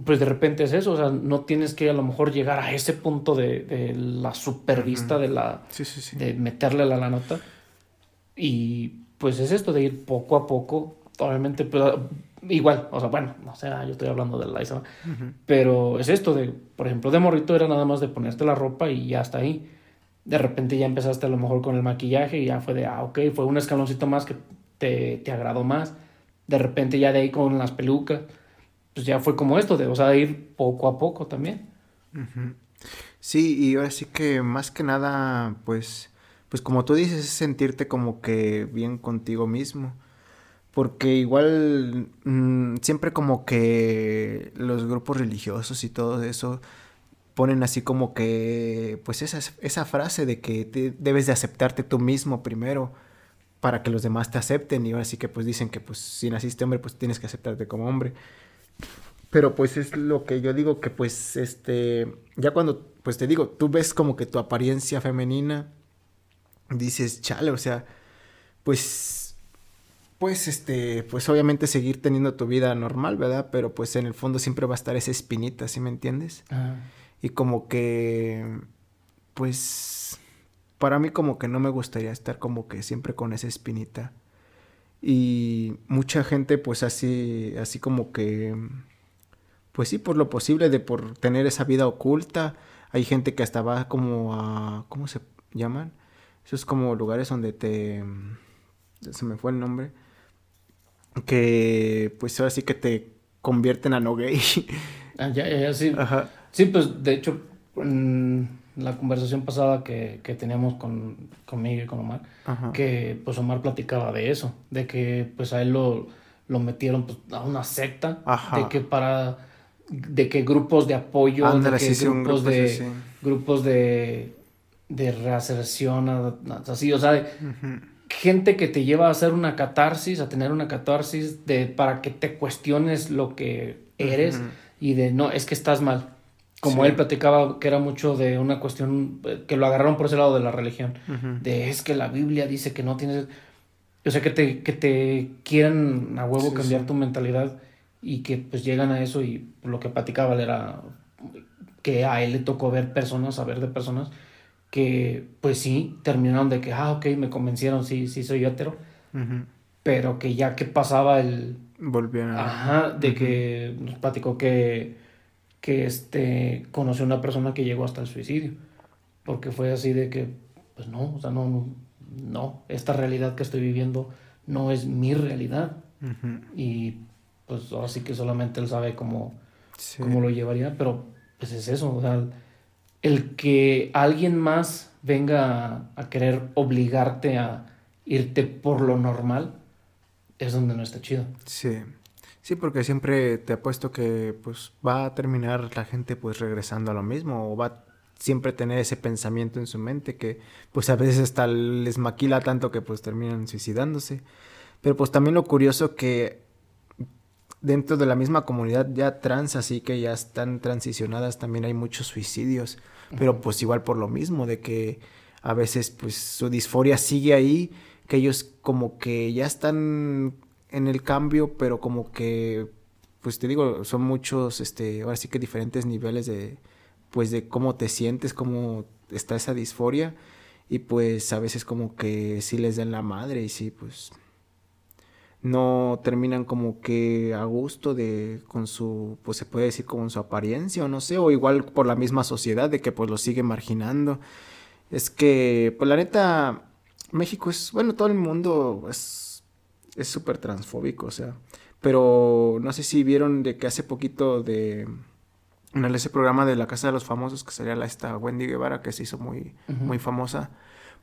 pues de repente es eso, o sea, no tienes que a lo mejor llegar a ese punto de, de la supervista, de la de meterle la, la nota. Y pues es esto de ir poco a poco, obviamente, pues, igual, o sea, bueno, no sé, yo estoy hablando de la pero es esto de, por ejemplo, de morrito era nada más de ponerte la ropa y ya está ahí. De repente ya empezaste a lo mejor con el maquillaje y ya fue de, ah, ok, fue un escaloncito más que te, te agradó más. De repente ya de ahí con las pelucas pues ya fue como esto, de, o sea, ir poco a poco también. Sí, y ahora sí que más que nada, pues, pues como tú dices, es sentirte como que bien contigo mismo. Porque igual mm, siempre como que los grupos religiosos y todo eso ponen así como que, pues esa, esa frase de que debes de aceptarte tú mismo primero para que los demás te acepten. Y ahora sí que pues dicen que pues si naciste hombre, pues tienes que aceptarte como hombre. Pero pues es lo que yo digo que pues este, ya cuando, pues te digo, tú ves como que tu apariencia femenina, dices, chale, o sea, pues, pues este, pues obviamente seguir teniendo tu vida normal, ¿verdad? Pero pues en el fondo siempre va a estar esa espinita, ¿sí me entiendes? Y como que, pues, para mí como que no me gustaría estar como que siempre con esa espinita. Y mucha gente pues así, así como que pues sí, por lo posible de por tener esa vida oculta. Hay gente que hasta va como a, ¿cómo se llaman? Esos como lugares donde te, se me fue el nombre, que pues ahora sí que te convierten a no gay. Ah, ya, ya, ya, sí. Ajá. Sí, pues de hecho, en la conversación pasada que, que teníamos con, conmigo y con Omar, que pues Omar platicaba de eso, de que pues a él lo, lo metieron pues, a una secta, de que para de que grupos de apoyo, de que grupos, de, grupos de, de reaserción, así, o sea, gente que te lleva a hacer una catarsis, a tener una catarsis de, para que te cuestiones lo que eres y de, no, es que estás mal. Como él platicaba que era mucho de una cuestión, eh, que lo agarraron por ese lado de la religión, de es que la Biblia dice que no tienes, o sea, que te, que te quieren a huevo cambiar tu mentalidad y que pues llegan a eso y lo que platicaba era que a él le tocó ver personas, saber de personas que pues sí, terminaron de que, ah, ok, me convencieron, sí, sí soy hetero, pero que ya que pasaba el... Volvieron a... Ajá, de que nos platicó que, que este, conoció una persona que llegó hasta el suicidio, porque fue así de que, pues no, o sea, no, no, esta realidad que estoy viviendo no es mi realidad. Y pues ahora sí que solamente él sabe cómo, cómo lo llevaría, pero pues es eso, o sea, el que alguien más venga a, querer obligarte a irte por lo normal es donde no está chido. Sí. Sí, porque siempre te apuesto que pues va a terminar la gente pues regresando a lo mismo o va a siempre tener ese pensamiento en su mente que pues a veces hasta les maquila tanto que pues terminan suicidándose. Pero pues también lo curioso que dentro de la misma comunidad ya trans, así que ya están transicionadas, también hay muchos suicidios, pero pues igual por lo mismo, de que a veces pues su disforia sigue ahí, que ellos como que ya están en el cambio, pero como que, pues te digo, son muchos, este, ahora sí que diferentes niveles de, pues de cómo te sientes, cómo está esa disforia, y pues a veces como que sí les den la madre y sí, pues no terminan como que a gusto de con su pues se puede decir con su apariencia o no sé o igual por la misma sociedad de que pues lo sigue marginando. Es que pues la neta México es bueno todo el mundo es es súper transfóbico o sea pero no sé si vieron de que hace poquito de en ese programa de la casa de los famosos que sería la esta Wendy Guevara que se hizo muy muy famosa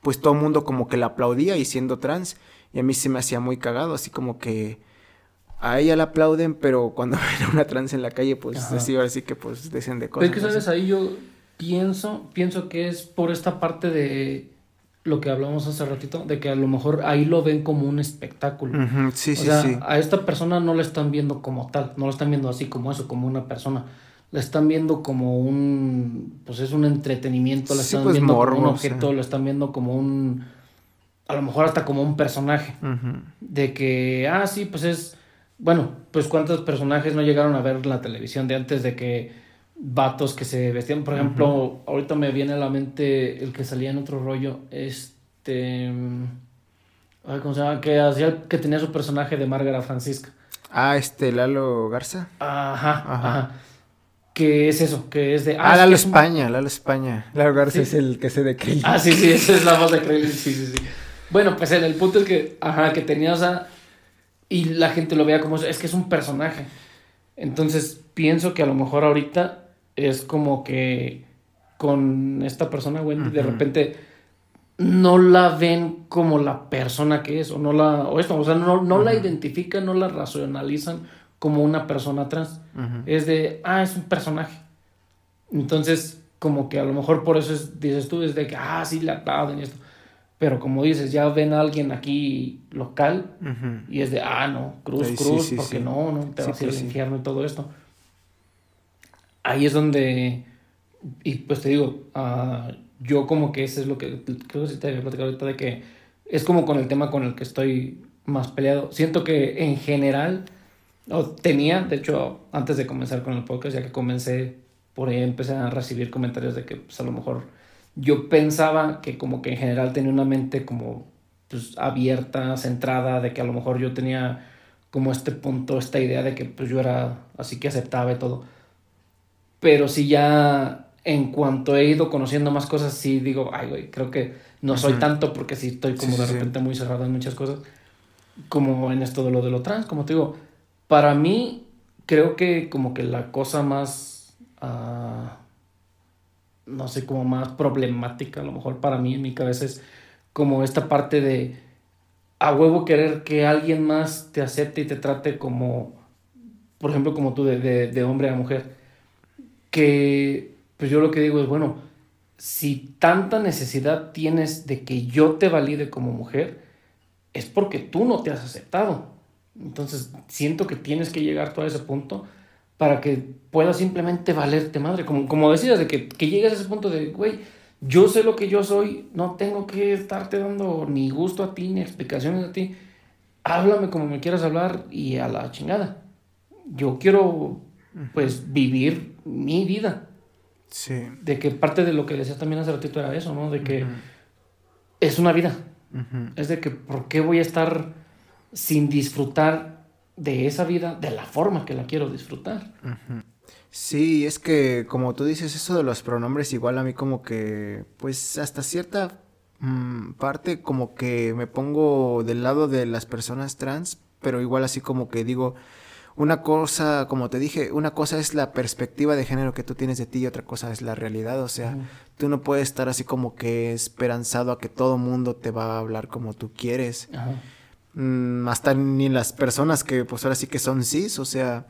pues todo el mundo como que la aplaudía y siendo trans y a mí se me hacía muy cagado, así como que a ella la aplauden, pero cuando ven a una trans en la calle, pues así, ahora sí que pues dicen de cosas. Pero es que, ¿sabes? Ahí yo pienso, pienso que es por esta parte de lo que hablamos hace ratito, de que a lo mejor ahí lo ven como un espectáculo. Sí, o sí, sea, sí. a esta persona no la están viendo como tal, no la están viendo así como eso, como una persona. La están viendo como un, pues es un entretenimiento, la Sí, están pues, viendo como un o objeto, sea. la están viendo como un, a lo mejor hasta como un personaje. De que, ah, sí, pues es, bueno, pues cuántos personajes no llegaron a ver la televisión de antes de que vatos que se vestían, por ejemplo, ahorita me viene a la mente el que salía en otro rollo, este, mm, ay, ¿cómo se llama? Que hacía, que tenía su personaje de Márgara Francisca. Ah, este, Lalo Garza. Ajá, Ajá. ajá. Que es eso, que es de... Ah, es Lalo un- España, Lalo España. Lalo Garza Sí. es el que se de que Ah, sí, sí, esa es la voz de Krillin, sí, sí, sí. Bueno, pues el, el punto es que, ajá, que tenía, o sea, y la gente lo veía como, es que es un personaje. Entonces, pienso que a lo mejor ahorita es como que con esta persona, Wendy, de repente no la ven como la persona que es, o no la, o esto, o sea, no, no la identifican, no la racionalizan como una persona trans. Ujú. Es de, ah, es un personaje. Entonces, como que a lo mejor por eso es- dices tú, es de que, ah, sí, le aplauden y esto. Pero como dices, ya ven a alguien aquí local Ujú. y es de, ah, no, cruz, Ay, sí, cruz, sí, porque sí. no, no, te vas a ir al infierno y todo esto. Ahí es donde, y pues te digo, ah, yo como que ese es lo que, creo que sí te había platicado ahorita, de que es como con el tema con el que estoy más peleado. Siento que en general, o tenía, de hecho, antes de comenzar con el podcast, ya que comencé, por ahí empecé a recibir comentarios de que pues a lo mejor yo pensaba que como que en general tenía una mente como pues abierta, centrada, de que a lo mejor yo tenía como este punto, esta idea de que pues yo era así que aceptaba y todo. Pero si ya en cuanto he ido conociendo más cosas, sí digo, ay, güey, creo que no soy Ujú. tanto porque sí estoy como Sí, de sí, sí. repente muy cerrado en muchas cosas, como en esto de lo de lo trans, como te digo, para mí creo que como que la cosa más, ah, no sé, como más problemática a lo mejor para mí en mi cabeza es como esta parte de a huevo querer que alguien más te acepte y te trate como, por ejemplo, como tú, de, de, de hombre a mujer. Que, pues yo lo que digo es, bueno, si tanta necesidad tienes de que yo te valide como mujer, es porque tú no te has aceptado. Entonces, siento que tienes que llegar tú a ese punto para que puedas simplemente valerte madre. Como, como decías, de que, que llegues a ese punto de, güey, yo sé lo que yo soy, no tengo que estarte dando ni gusto a ti, ni explicaciones a ti. Háblame como me quieras hablar y a la chingada. Yo quiero, pues, vivir mi vida. Sí. De que parte de lo que decías también hace ratito era eso, ¿no? De que Ujú. es una vida. Ujú. Es de que, ¿por qué voy a estar sin disfrutar de esa vida de la forma que la quiero disfrutar? Sí, es que como tú dices eso de los pronombres, igual a mí como que, pues hasta cierta mm, parte como que me pongo del lado de las personas trans, pero igual así como que digo, una cosa, como te dije, una cosa es la perspectiva de género que tú tienes de ti y otra cosa es la realidad, o sea, tú no puedes estar así como que esperanzado a que todo mundo te va a hablar como tú quieres. Ajá. Mm, hasta ni las personas que pues ahora sí que son cis, o sea,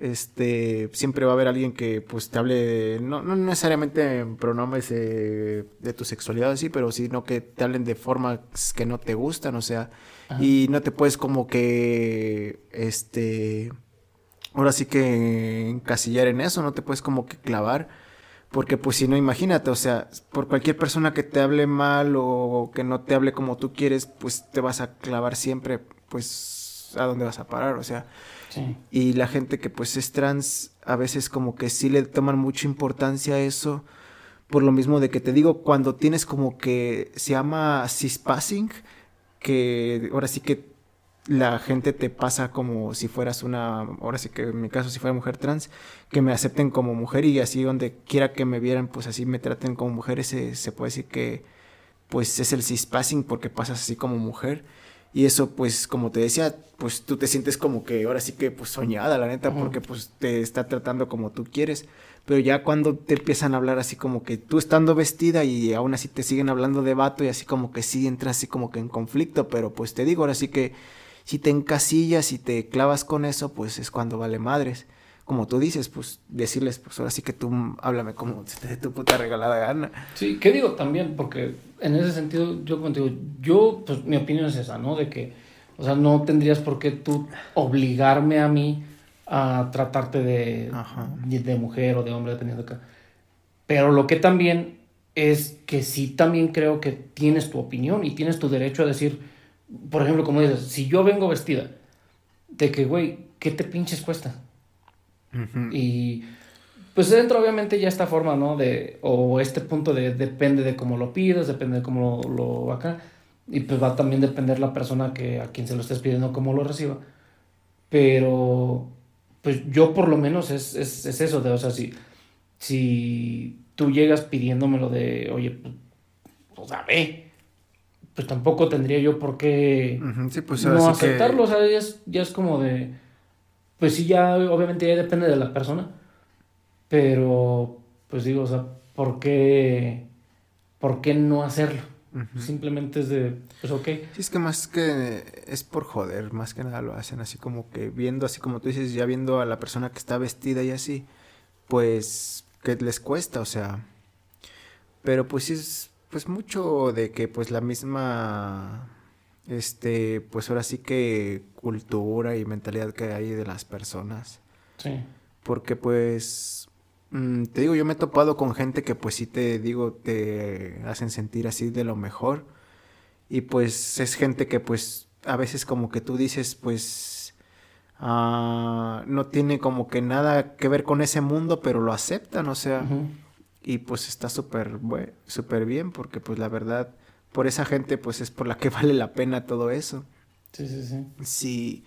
este, siempre va a haber alguien que pues te hable, no, no necesariamente en pronombres eh, de tu sexualidad así, pero sino que te hablen de formas que no te gustan, o sea, Ajá. y no te puedes como que, este, ahora sí que encasillar en eso, no te puedes como que clavar. Porque pues si no, imagínate, o sea, por cualquier persona que te hable mal o que no te hable como tú quieres, pues te vas a clavar siempre, pues, a dónde vas a parar, o sea. Sí. Y la gente que pues es trans, a veces como que sí le toman mucha importancia a eso, por lo mismo de que te digo, cuando tienes como que se llama cispassing, que ahora sí que la gente te pasa como si fueras una, ahora sí que en mi caso si fuera mujer trans, que me acepten como mujer y así donde quiera que me vieran, pues así me traten como mujer, ese, se puede decir que pues es el cispassing porque pasas así como mujer. Y eso, pues, como te decía, pues tú te sientes como que ahora sí que, pues, soñada, la neta, porque, pues, te está tratando como tú quieres. Pero ya cuando te empiezan a hablar así como que tú estando vestida y aún así te siguen hablando de vato y así como que sí entras así como que en conflicto, pero pues te digo, ahora sí que si te encasillas y te clavas con eso, pues es cuando vale madres. como tú dices, pues decirles, pues ahora sí que tú háblame como se te dé tu puta regalada gana. Sí, ¿qué digo también? Porque en ese sentido, yo contigo, yo, pues mi opinión es esa, ¿no? De que, o sea, no tendrías por qué tú obligarme a mí a tratarte de, de mujer o de hombre, dependiendo de acá. Pero lo que también es que sí también creo que tienes tu opinión y tienes tu derecho a decir, por ejemplo, como dices, si yo vengo vestida, de que, güey, ¿qué te pinches cuesta? Y pues dentro obviamente ya esta forma, ¿no? De, o este punto de depende de cómo lo pides, depende de cómo lo, lo acá. Y pues va a también depender la persona que a quien se lo estés pidiendo, cómo lo reciba. Pero, pues yo por lo menos es, es, es eso, de, o sea, si, si tú llegas pidiéndomelo de, oye, pues, o sea, ve, pues tampoco tendría yo por qué pues no aceptarlo, o sea, ya es, ya es como de pues sí, ya obviamente ya depende de la persona, pero pues digo, o sea, ¿por qué, por qué no hacerlo? Simplemente es de, pues ok. Sí, es que más que es por joder, más que nada lo hacen así como que viendo, así como tú dices, ya viendo a la persona que está vestida y así, pues que les cuesta, o sea, pero pues sí es pues mucho de que pues la misma este, pues ahora sí que cultura y mentalidad que hay de las personas. Sí. Porque pues, mm, te digo, yo me he topado con gente que pues sí te digo, te hacen sentir así de lo mejor. Y pues es gente que pues a veces como que tú dices pues ah, no tiene como que nada que ver con ese mundo, pero lo aceptan, o sea. Y pues está súper súper bien porque pues la verdad por esa gente, pues es por la que vale la pena todo eso. Sí, sí, sí. Sí,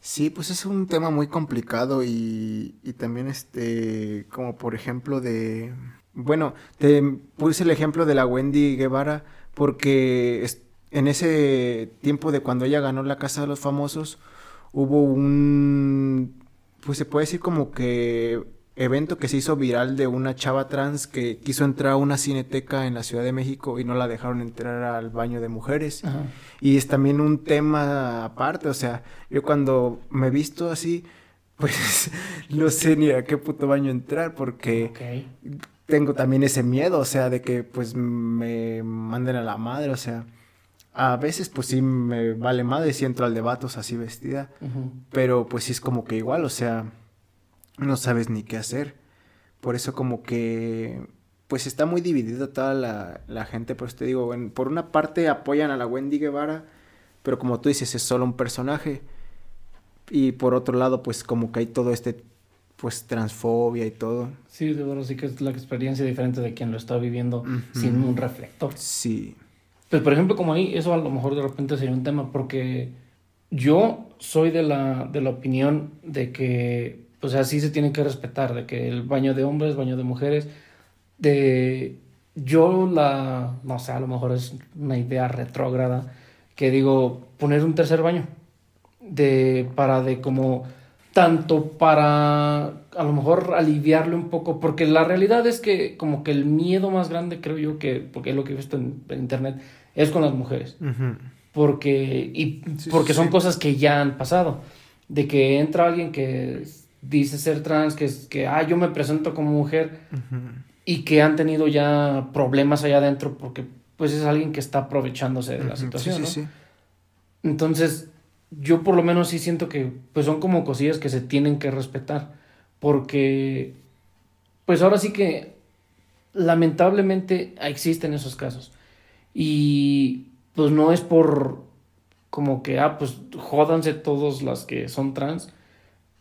sí, pues es un tema muy complicado y, y también este, como por ejemplo de, bueno, te puse el ejemplo de la Wendy Guevara porque en ese tiempo de cuando ella ganó la Casa de los Famosos, hubo un, pues se puede decir como que evento que se hizo viral de una chava trans que quiso entrar a una cineteca en la Ciudad de México y no la dejaron entrar al baño de mujeres. Y es también un tema aparte, o sea, yo cuando me visto así, pues no sé ni a qué puto baño entrar porque tengo también ese miedo, o sea, de que pues me manden a la madre, o sea. A veces pues sí me vale madre si entro al debate así vestida, pero pues sí es como que igual, o sea, no sabes ni qué hacer. Por eso como que pues está muy dividida toda la, la gente, pues te digo, por una parte apoyan a la Wendy Guevara, pero como tú dices, es solo un personaje. Y por otro lado, pues como que hay todo este, pues transfobia y todo. Sí, de verdad, sí que es la experiencia diferente de quien lo está viviendo sin un reflector. Sí. Pues por ejemplo, como ahí, eso a lo mejor de repente sería un tema, porque yo soy de la, de la opinión de que o sea, sí se tiene que respetar, de que el baño de hombres, baño de mujeres, de yo la, no sé, a lo mejor es una idea retrógrada, que digo, poner un tercer baño, de, para de como, tanto para a lo mejor aliviarle un poco, porque la realidad es que como que el miedo más grande creo yo que, porque es lo que he visto en, internet, es con las mujeres. Porque, y porque son cosas que ya han pasado, de que entra alguien que dice ser trans, que, es, que ah, yo me presento como mujer y que han tenido ya problemas allá adentro porque pues es alguien que está aprovechándose de la situación. Sí, Entonces, yo por lo menos sí siento que pues son como cosillas que se tienen que respetar porque pues ahora sí que lamentablemente existen esos casos. Y pues no es por como que ah pues jódanse todos las que son trans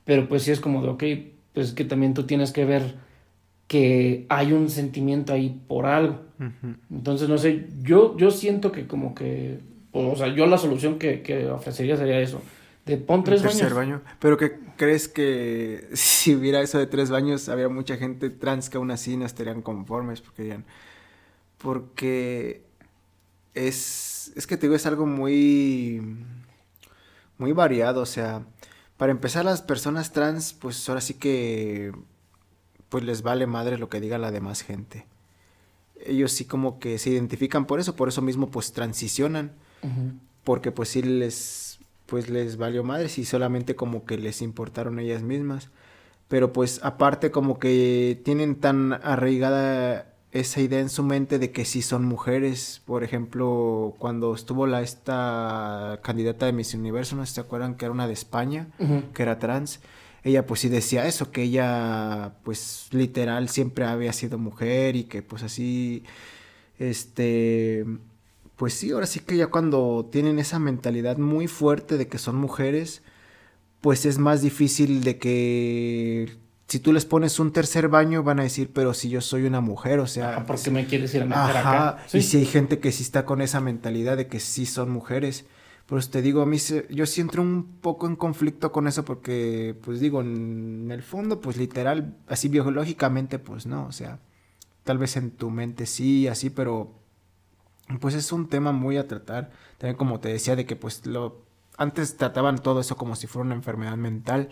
pero pues sí es como de, ok, pues que también tú tienes que ver que hay un sentimiento ahí por algo. Entonces, no sé, yo, yo siento que como que, o sea, yo la solución que, que ofrecería sería eso. De pon tres baños. baño. Pero que crees que si hubiera eso de tres baños, había mucha gente trans que aún así no estarían conformes porque dirían, porque es, es que te digo, es algo muy, muy variado, o sea, para empezar, las personas trans, pues ahora sí que pues les vale madre lo que diga la demás gente. Ellos sí como que se identifican por eso, por eso mismo pues transicionan, porque pues sí les pues les valió madre, si solamente como que les importaron ellas mismas. pero pues aparte como que tienen tan arraigada esa idea en su mente de que sí son mujeres. Por ejemplo, cuando estuvo la esta candidata de Miss Universo, ¿no se acuerdan que era una de España, que era trans? Ella pues sí decía eso, que ella pues literal siempre había sido mujer y que pues así, este, pues sí, ahora sí que ya cuando tienen esa mentalidad muy fuerte de que son mujeres, pues es más difícil de que si tú les pones un tercer baño, van a decir, pero si yo soy una mujer, o sea... ¿Por qué me quieres ir a meter acá? Y si hay gente que sí está con esa mentalidad de que sí son mujeres. Por eso te digo, a mí yo sí entro un poco en conflicto con eso porque, pues digo, en el fondo, pues literal, así biológicamente, pues no, o sea, tal vez en tu mente sí, así, pero pues es un tema muy a tratar. También como te decía, de que pues lo... Antes trataban todo eso como si fuera una enfermedad mental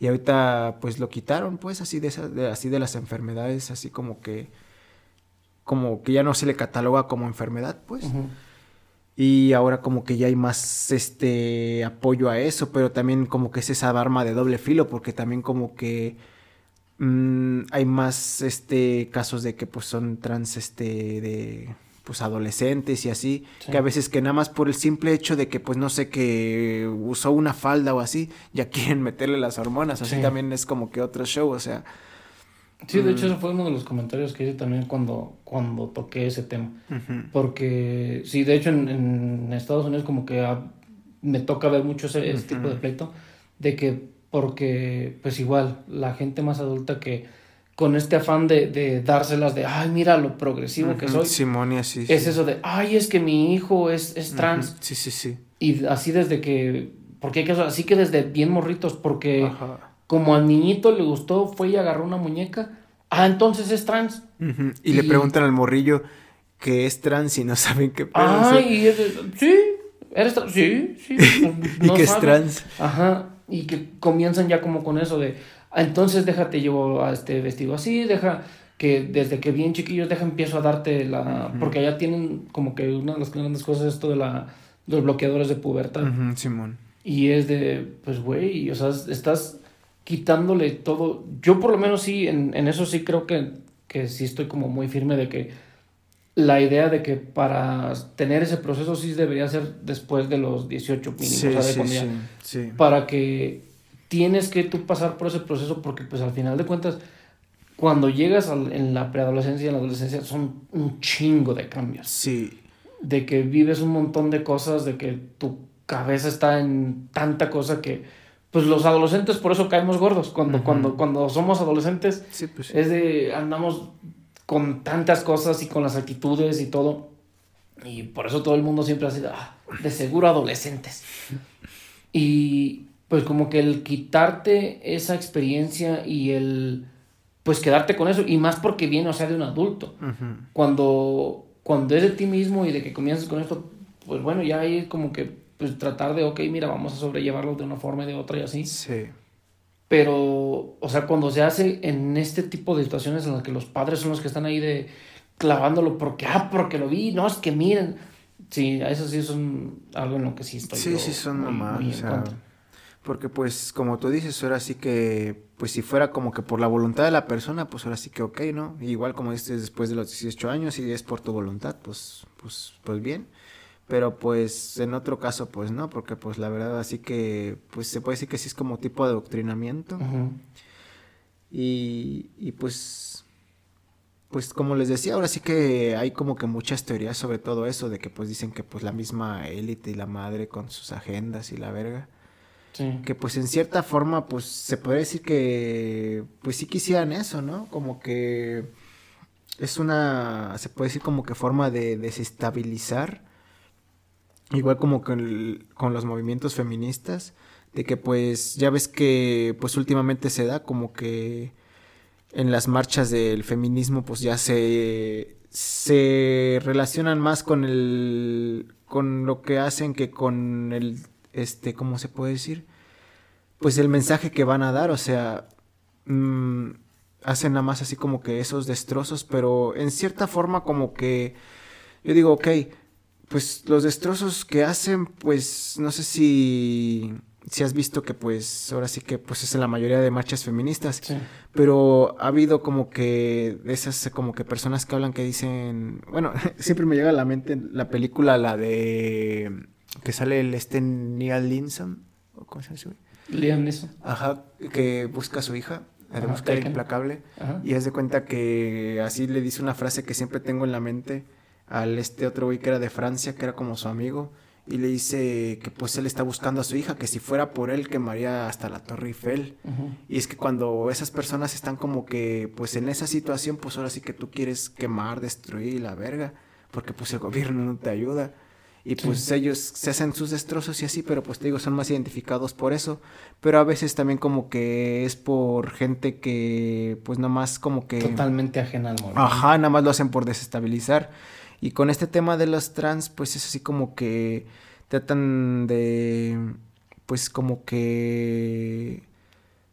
y ahorita pues lo quitaron pues así de, esas, así de las enfermedades, así como que como que ya no se le cataloga como enfermedad pues. Y ahora como que ya hay más este apoyo a eso, pero también como que es esa arma de doble filo porque también como que mm, hay más este casos de que pues son trans este de pues adolescentes y así, que a veces que nada más por el simple hecho de que pues no sé que usó una falda o así, ya quieren meterle las hormonas, así también es como que otro show, o sea. Sí, de hecho mm. eso fue uno de los comentarios que hice también cuando, cuando toqué ese tema, porque sí, de hecho en, Estados Unidos como que me toca ver mucho ese, ese tipo de pleito, de que porque pues igual la gente más adulta que con este afán de, de, dárselas de, ay, mira lo progresivo que soy. Simonia, sí. Es eso de, ay, es que mi hijo es, es trans. Sí, sí, sí. Y así desde que, porque hay que así que desde bien morritos, porque como al niñito le gustó, fue y agarró una muñeca, ah, entonces es trans. y, le preguntan al morrillo que es trans y no saben qué pedo. Ay, sí, eres trans, sí, sí. y que es trans. Ajá, y que comienzan ya como con eso de entonces déjate llevo a este vestido así, deja que desde que bien chiquillos deja empiezo a darte la... Porque allá tienen como que una de las grandes cosas es esto de la, los bloqueadores de pubertad. Simón. Y es de, pues güey, o sea, estás quitándole todo. Yo por lo menos sí, en, en eso sí creo que, que sí estoy como muy firme de que la idea de que para tener ese proceso sí debería ser después de los 18 mínimos, sí, sí, sí, Para que tienes que tú pasar por ese proceso porque pues al final de cuentas cuando llegas en la preadolescencia y en la adolescencia son un chingo de cambios. Sí. De que vives un montón de cosas, de que tu cabeza está en tanta cosa que pues los adolescentes por eso caemos gordos. Cuando cuando cuando somos adolescentes pues es de andamos con tantas cosas y con las actitudes y todo. Y por eso todo el mundo siempre ha sido ah, de seguro adolescentes. Y pues como que el quitarte esa experiencia y el pues quedarte con eso y más porque viene o sea de un adulto. Cuando cuando es de ti mismo y de que comienzas con esto pues bueno ya hay como que pues tratar de ok mira vamos a sobrellevarlo de una forma y de otra y así. Sí. Pero o sea cuando se hace en este tipo de situaciones en las que los padres son los que están ahí de clavándolo porque ah porque lo vi no es que miren. Sí eso sí es algo en lo que sí estoy sí sí son muy, porque pues como tú dices, ahora sí que, pues si fuera como que por la voluntad de la persona, pues ahora sí que ok, ¿no? Igual como dices después de los 18 años y es por tu voluntad, pues, pues, pues bien. Pero pues en otro caso, pues no, porque pues la verdad así que, pues se puede decir que sí es como tipo de adoctrinamiento. y, y pues, pues como les decía, ahora sí que hay como que muchas teorías sobre todo eso, de que pues dicen que pues la misma élite y la madre con sus agendas y la verga que pues en cierta forma pues se puede decir que pues sí quisieran eso, ¿no? Como que es una, se puede decir como que forma de desestabilizar, igual como con, con los movimientos feministas, de que pues ya ves que pues últimamente se da como que en las marchas del feminismo pues ya se se relacionan más con el con lo que hacen que con el este, ¿cómo se puede decir? Pues el mensaje que van a dar, o sea, mm, hacen nada más así como que esos destrozos, pero en cierta forma como que yo digo, ok, pues los destrozos que hacen, pues no sé si si has visto que pues ahora sí que pues es en la mayoría de marchas feministas, pero ha habido como que esas como que personas que hablan que dicen, bueno, siempre me llega a la mente la película la de que sale el este Neil Linson, ¿cómo se llama? Liam Neeson. Ajá, que busca a su hija, la de buscar implacable, y haz de cuenta que así le dice una frase que siempre tengo en la mente al este otro güey que era de Francia, que era como su amigo, y le dice que pues él está buscando a su hija, que si fuera por él quemaría hasta la Torre Eiffel. Y es que cuando esas personas están como que pues en esa situación, pues ahora sí que tú quieres quemar, destruir la verga, porque pues el gobierno no te ayuda. Y pues ellos se hacen sus destrozos y así, pero pues te digo, son más identificados por eso. Pero a veces también como que es por gente que pues nada más como que... Totalmente ajena al movimiento. Ajá, nada más lo hacen por desestabilizar. Y con este tema de los trans, pues es así como que tratan de, pues como que,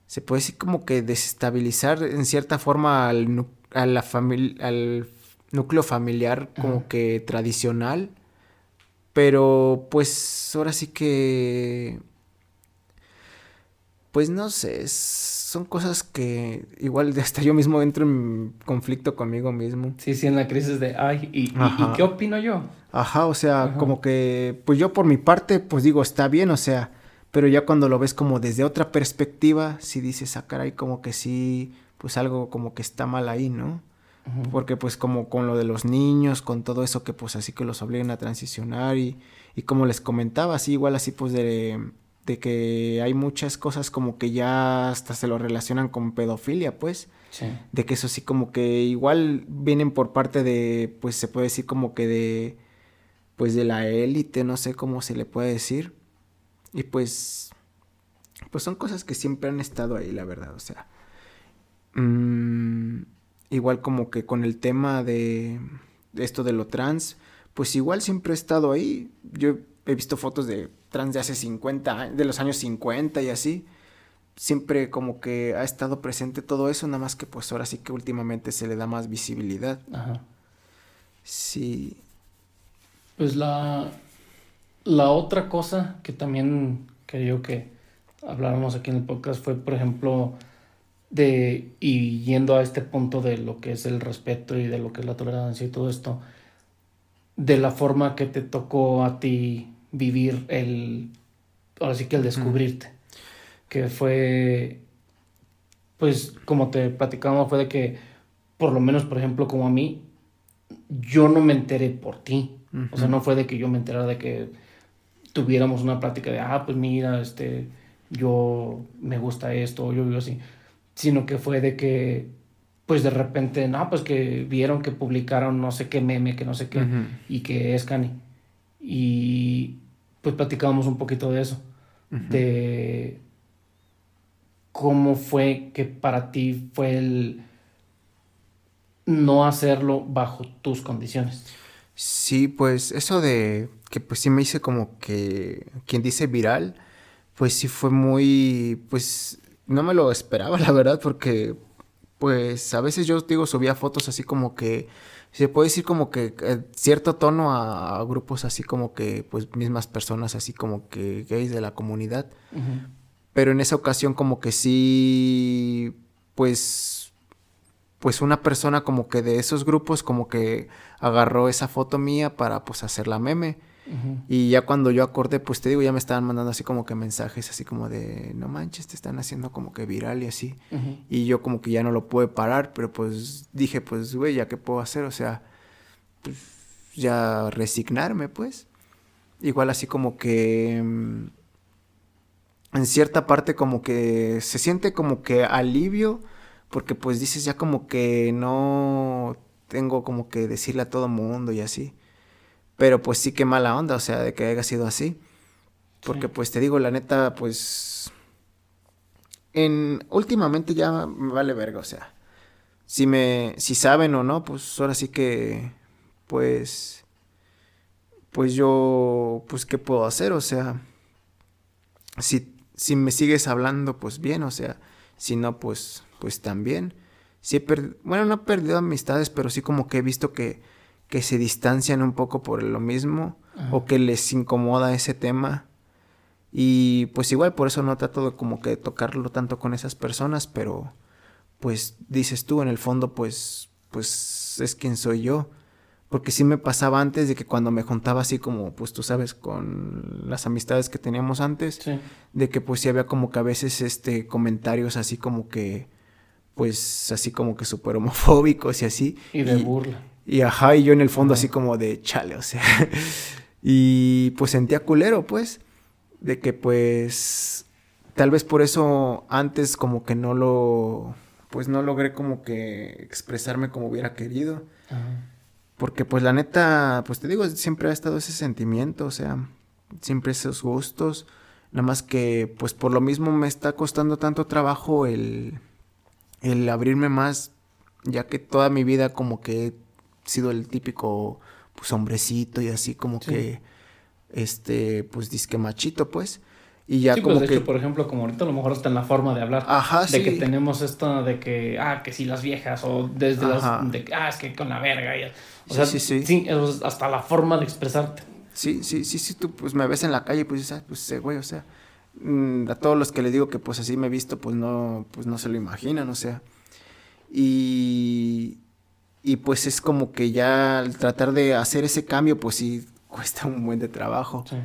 se puede decir como que desestabilizar en cierta forma al, a la al núcleo familiar como que tradicional. Pero pues ahora sí que pues no sé, son cosas que igual hasta yo mismo entro en conflicto conmigo mismo. Sí, sí, en la crisis de, ay, ¿y, qué opino yo? Ajá, o sea, como que, pues yo por mi parte, pues digo, está bien, o sea, pero ya cuando lo ves como desde otra perspectiva, si dices, ah, caray, como que sí, pues algo como que está mal ahí, ¿no? Porque pues como con lo de los niños, con todo eso que pues así que los obligan a transicionar y, y como les comentaba, así igual así pues de de que hay muchas cosas como que ya hasta se lo relacionan con pedofilia, pues. Sí. De que eso sí como que igual vienen por parte de, pues se puede decir como que de, pues de la élite, no sé cómo se le puede decir. Y pues, pues son cosas que siempre han estado ahí, la verdad, o sea. Mm, igual como que con el tema de, esto de lo trans, pues igual siempre ha estado ahí. Yo he visto fotos de trans de hace 50, de los años 50 y así. Siempre como que ha estado presente todo eso, nada más que pues ahora sí que últimamente se le da más visibilidad. Ajá. Sí. Pues la, la otra cosa que también quería que habláramos aquí en el podcast fue, por ejemplo, de, y yendo a este punto de lo que es el respeto y de lo que es la tolerancia y todo esto, de la forma que te tocó a ti vivir el, ahora sí que el descubrirte, que fue, pues como te platicábamos, fue de que, por lo menos, por ejemplo, como a mí, yo no me enteré por ti, o sea, no fue de que yo me enterara de que tuviéramos una plática de, ah, pues mira, este, yo me gusta esto, yo vivo así, sino que fue de que, pues de repente, no, pues que vieron que publicaron no sé qué meme, que no sé qué, y que es Cani. Y pues platicábamos un poquito de eso, de cómo fue que para ti fue el no hacerlo bajo tus condiciones. Sí, pues eso de que pues sí me hice como que quien dice viral, pues sí fue muy, pues no me lo esperaba la verdad porque pues a veces yo digo subía fotos así como que se puede decir como que eh, cierto tono a, grupos así como que, pues mismas personas así como que gays de la comunidad. Pero en esa ocasión como que sí, pues, pues una persona como que de esos grupos como que agarró esa foto mía para pues hacer Y ya cuando yo acordé, pues te digo, ya me estaban mandando así como que mensajes, así como de, no manches, te están haciendo como que viral y así. Y yo como que ya no lo pude parar, pero pues dije, pues, güey, ¿ya qué puedo hacer? O sea, pues ya resignarme, pues. Igual así como que... Mm, en cierta parte como que se siente como que alivio, porque pues dices ya como que no tengo como que decirle a todo mundo y así. Pero pues sí que mala onda, o sea, de que haya sido así. Porque pues te digo, la neta, pues... En, últimamente ya me vale verga, o sea. Si me... Si saben o no, pues ahora sí que... Pues... Pues yo... Pues qué puedo hacer, o sea... Si, si me sigues hablando, pues bien, o sea. Si no, pues... Pues también. Sí he bueno, no he perdido amistades, pero sí como que he visto que que se distancian un poco por lo mismo o que les incomoda ese tema. Y pues igual por eso no trato de como que tocarlo tanto con esas personas, pero pues dices tú en el fondo pues pues es quien soy yo. Porque sí me pasaba antes de que cuando me juntaba así como, pues tú sabes, con las amistades que teníamos antes, de que pues sí había como que a veces este comentarios así como que, pues así como que súper homofóbicos y así. Y de burla. Y ajá, y yo en el fondo así como de chale, o sea. y pues sentía culero, pues, de que pues tal vez por eso antes como que no lo, pues no logré como que expresarme como hubiera querido. Ajá porque pues la neta, pues te digo, siempre ha estado ese sentimiento, o sea, siempre esos gustos. Nada más que pues por lo mismo me está costando tanto trabajo el, el abrirme más, ya que toda mi vida como que he sido el típico pues hombrecito y así como que este pues disque machito pues. Y ya sí, como pues de hecho, por ejemplo, como ahorita a lo mejor está en la forma de hablar. Ajá, de que tenemos esto de que, ah, que si las viejas, o desde las, de, ah, es que con la verga. Y, o sea, sí, sí, sí. hasta la forma de expresarte. Sí, sí, sí, sí, tú pues me ves en la calle, pues dices, pues güey, o sea, mm, a todos los que les digo que pues así me he visto, pues no, pues no se lo imaginan, o sea. Y, y pues es como que ya al tratar de hacer ese cambio, pues sí cuesta un buen de trabajo. Sí.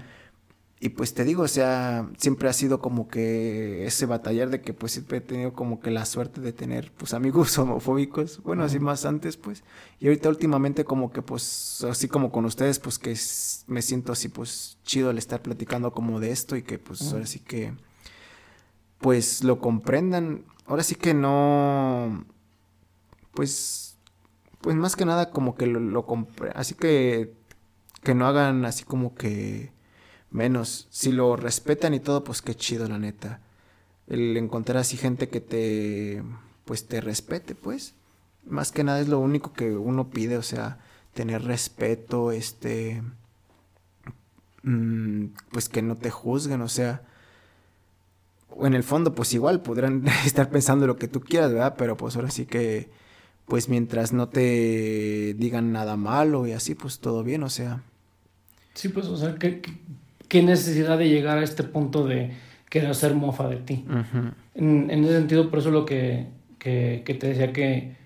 Y pues te digo, o sea, siempre ha sido como que ese batallar de que pues siempre he tenido como que la suerte de tener pues amigos homofóbicos, bueno, así más antes pues. Y ahorita últimamente como que pues así como con ustedes pues que me siento así pues chido al estar platicando como de esto y que pues ahora sí que pues lo comprendan. Ahora sí que no pues pues más que nada como que lo, lo así que que no hagan así como que menos. Si lo respetan y todo, pues qué chido, la neta. El encontrar así gente que te, pues te respete, pues. Más que nada es lo único que uno pide, o sea, tener respeto, este, mm, pues que no te juzguen, o sea, en el fondo, pues igual podrán estar pensando lo que tú quieras, ¿verdad? Pero pues ahora sí que, pues mientras no te digan nada malo y así, pues todo bien, o sea. Sí, pues, o sea, que, qué necesidad de llegar a este punto de querer hacer mofa de ti. en, ese sentido, por eso lo que, que, te decía que,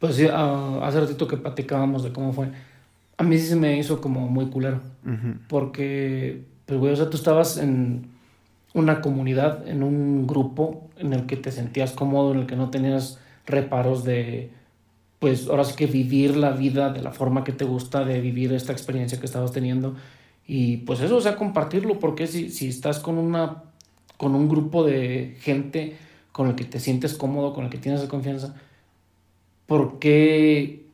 pues hace ratito que platicábamos de cómo fue, a mí sí se me hizo como muy culero. Porque, pues, güey, o sea, tú estabas en una comunidad, en un grupo en el que te sentías cómodo, en el que no tenías reparos de, pues ahora sí que vivir la vida de la forma que te gusta, de vivir esta experiencia que estabas teniendo y pues eso, o sea, compartirlo, porque si, si estás con, una, con un grupo de gente con el que te sientes cómodo, con el que tienes confianza, ¿por qué,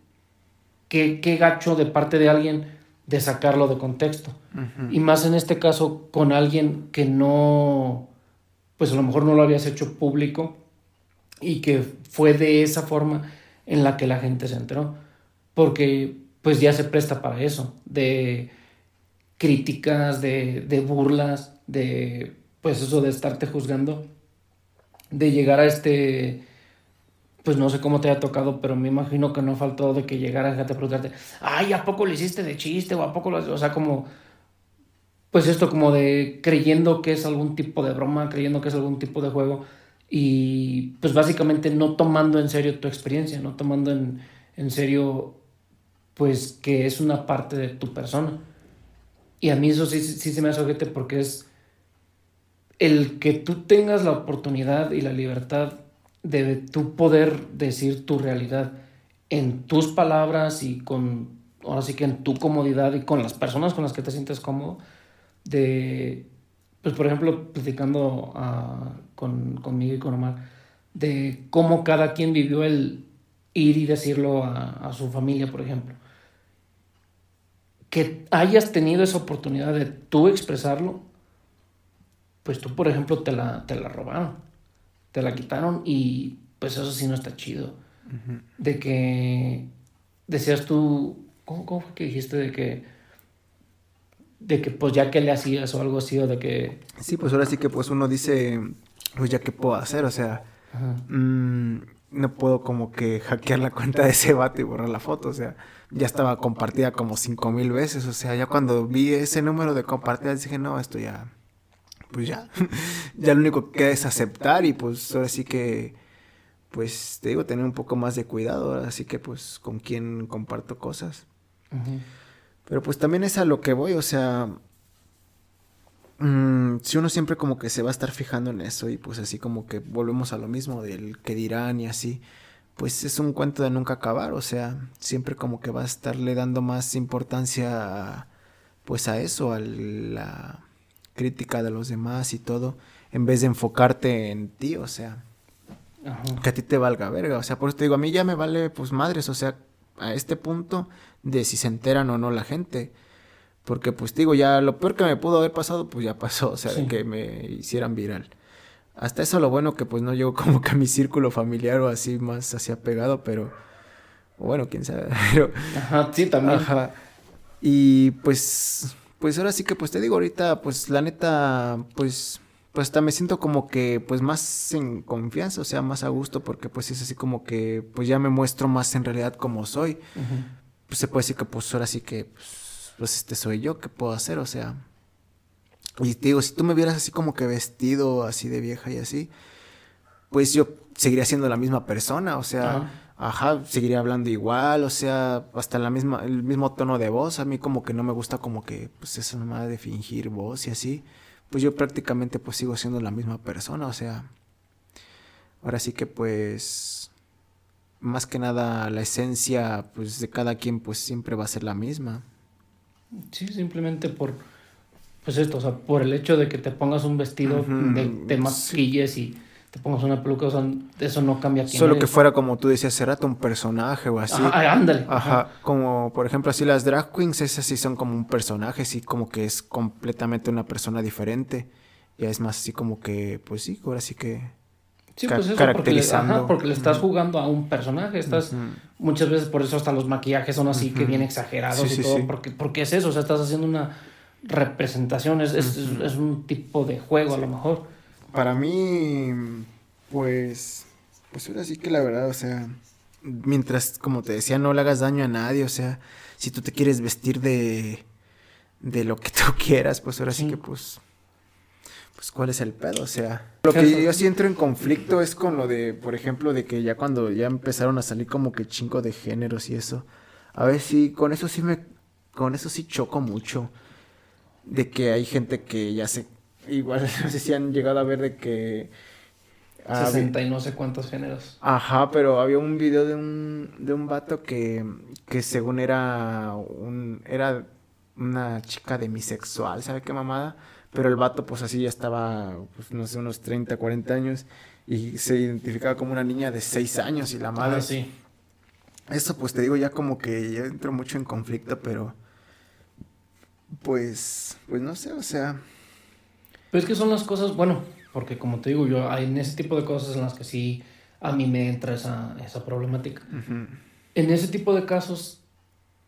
qué, qué gacho de parte de alguien de sacarlo de contexto? Y más en este caso con alguien que no, pues a lo mejor no lo habías hecho público y que fue de esa forma en la que la gente se enteró, porque pues ya se presta para eso, de críticas, de, de burlas, de pues eso de estarte juzgando, de llegar a este, pues no sé cómo te haya tocado, pero me imagino que no faltó de que llegara a preguntarte, ay, ¿a poco lo hiciste de chiste? O a poco lo, o sea, como, pues esto como de creyendo que es algún tipo de broma, creyendo que es algún tipo de juego y pues básicamente no tomando en serio tu experiencia, no tomando en, en serio pues que es una parte de tu persona. Y a mí eso sí, sí se me hace ojete porque es el que tú tengas la oportunidad y la libertad de tú poder decir tu realidad en tus palabras y con, ahora sí que en tu comodidad y con las personas con las que te sientes cómodo, de, pues por ejemplo, platicando uh, con, conmigo y con Omar, de cómo cada quien vivió el ir y decirlo a, a su familia, por ejemplo que hayas tenido esa oportunidad de tú expresarlo, pues tú, por ejemplo, te la, te la robaron, te la quitaron y pues eso sí no está chido. De que decías tú, ¿cómo, ¿cómo, fue que dijiste de que, de que pues ya que le hacías o algo así o de que... Sí, pues ahora sí que pues uno dice, pues ya que puedo hacer, o sea, mmm, no puedo como que hackear la cuenta de ese vato y borrar la foto, o sea, ya estaba compartida como cinco mil veces, o sea, ya cuando vi ese número de compartidas dije, no, esto ya, pues ya, ya lo único que queda es aceptar y pues ahora sí que, pues te digo, tener un poco más de cuidado, así que pues con quién comparto cosas. Pero pues también es a lo que voy, o sea, mm, si uno siempre como que se va a estar fijando en eso y pues así como que volvemos a lo mismo del que dirán y así, pues es un cuento de nunca acabar, o sea, siempre como que va a estarle dando más importancia pues a eso, a la crítica de los demás y todo, en vez de enfocarte en ti, o sea, que a ti te valga verga, o sea, por eso te digo, a mí ya me vale pues madres, o sea, a este punto de si se enteran o no la gente. Porque pues digo, ya lo peor que me pudo haber pasado, pues ya pasó, o sea, de que me hicieran viral. Hasta eso lo bueno que pues no llegó como que a mi círculo familiar o así más así apegado, pero bueno, quién sabe. Ajá, sí, también. Ajá. Y pues, pues ahora sí que pues te digo ahorita, pues la neta, pues, pues hasta me siento como que pues más en confianza, o sea, más a gusto, porque pues es así como que pues ya me muestro más en realidad como soy. Pues se puede decir que pues ahora sí que pues, pues este soy yo, ¿qué puedo hacer? O sea, y te digo, si tú me vieras así como que vestido así de vieja y así, pues yo seguiría siendo la misma persona, o sea, ajá, seguiría hablando igual, o sea, hasta la misma, el mismo tono de voz. A mí como que no me gusta como que, pues eso nomás de fingir voz y así. Pues yo prácticamente pues sigo siendo la misma persona, o sea, ahora sí que pues, más que nada la esencia pues de cada quien pues siempre va a ser la misma. Sí, simplemente por pues esto, o sea, por el hecho de que te pongas un vestido, de, te maquilles y te pongas una peluca, o sea, eso no cambia quién Solo que fuera como tú decías, será un personaje o así. Ajá, ándale. Ajá, como por ejemplo así las drag queens, esas sí son como un personaje, sí, como que es completamente una persona diferente. Ya es más así como que, pues sí, ahora sí que... Sí, pues eso, caracterizando. Porque le, porque le estás jugando a un personaje, estás... Muchas veces por eso hasta los maquillajes son así, que bien exagerados y todo, porque, porque es eso, o sea, estás haciendo una representación, es, es, un tipo de juego a lo mejor. Para mí, pues, pues ahora sí que la verdad, o sea, mientras, como te decía, no le hagas daño a nadie, o sea, si tú te quieres vestir de, de lo que tú quieras, pues ahora sí, que pues, pues cuál es el pedo, o sea, lo que yo sí entro en conflicto es con lo de, por ejemplo, de que ya cuando ya empezaron a salir como que chingo de géneros y eso, a ver si con eso sí me, con eso sí choco mucho de que hay gente que ya se, igual no sé si han llegado a ver de que... 60 y no sé cuántos géneros. Ajá, pero había un video de un, de un vato que, que según era un, era una chica demisexual, ¿sabe qué mamada? Pero el vato pues así ya estaba, pues no sé, unos 30, 40 años y se identificaba como una niña de 6 años y la madre... Ah, sí. Eso pues te digo ya como que ya entro mucho en conflicto, pero pues, pues no sé, o sea. Pero es que son las cosas, bueno, porque como te digo, yo hay en ese tipo de cosas en las que sí a mí me entra esa, esa problemática. En ese tipo de casos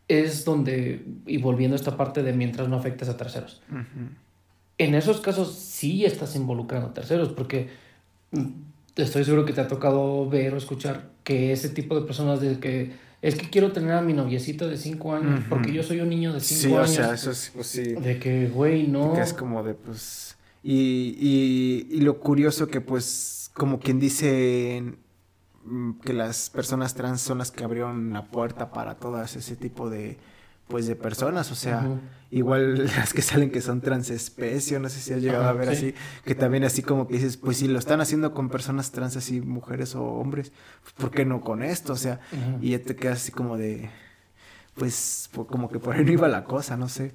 es donde, y volviendo a esta parte de mientras no afectes a terceros. En esos casos sí estás involucrando a terceros, porque mm, estoy seguro que te ha tocado ver o escuchar que ese tipo de personas de que es que quiero tener a mi noviecito de 5 años, porque yo soy un niño de 5 años. Sí, o sea, eso es, pues sí. De que, güey, no. Que es como de, pues... Y, y, y lo curioso que, pues, como quien dice mm, que las personas trans son las que abrieron la puerta para todas ese tipo de pues de personas, o sea, igual las que salen que son transespecie, no sé si has llegado a ver así, que también así como que dices, pues si lo están haciendo con personas trans así, mujeres o hombres, pues ¿por qué no con esto? O sea, y ya te quedas así como de, pues como que por ahí no iba la cosa, no sé.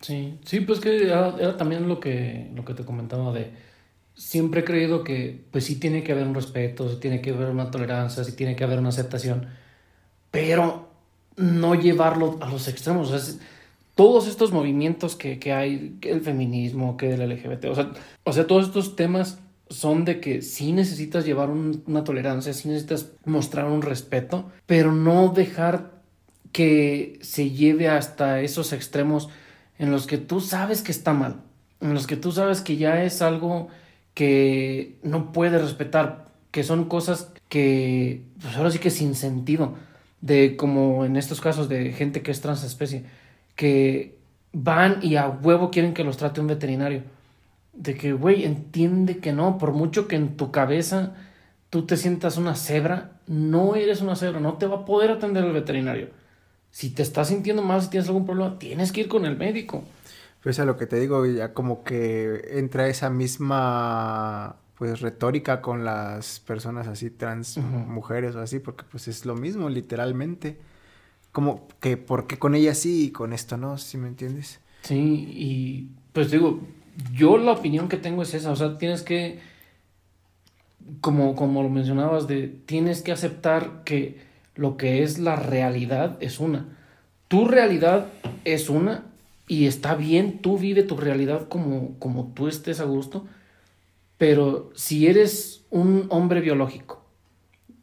Sí, sí, pues que era, también lo que, lo que te comentaba de, siempre he creído que pues sí tiene que haber un respeto, sí tiene que haber una tolerancia, sí tiene que haber una aceptación, pero no llevarlo a los extremos. todos estos movimientos que, que, hay, que el feminismo, que el LGBT, o sea, o sea, todos estos temas son de que sí necesitas llevar una tolerancia, sí necesitas mostrar un respeto, pero no dejar que se lleve hasta esos extremos en los que tú sabes que está mal, en los que tú sabes que ya es algo que no puedes respetar, que son cosas que, pues ahora sí que sin sentido de como en estos casos de gente que es transespecie, que van y a huevo quieren que los trate un veterinario. De que, güey, entiende que no, por mucho que en tu cabeza tú te sientas una cebra, no eres una cebra, no te va a poder atender el veterinario. Si te estás sintiendo mal, si tienes algún problema, tienes que ir con el médico. Pues a lo que te digo, ya como que entra esa misma pues retórica con las personas así trans mujeres o así, porque pues es lo mismo literalmente. Como que por qué con ella sí y con esto no, si me entiendes? Sí, y pues digo, yo la opinión que tengo es esa, o sea, tienes que como como lo mencionabas de tienes que aceptar que lo que es la realidad es una. Tu realidad es una y está bien, tú vive tu realidad como, como tú estés a gusto, pero si eres un hombre biológico,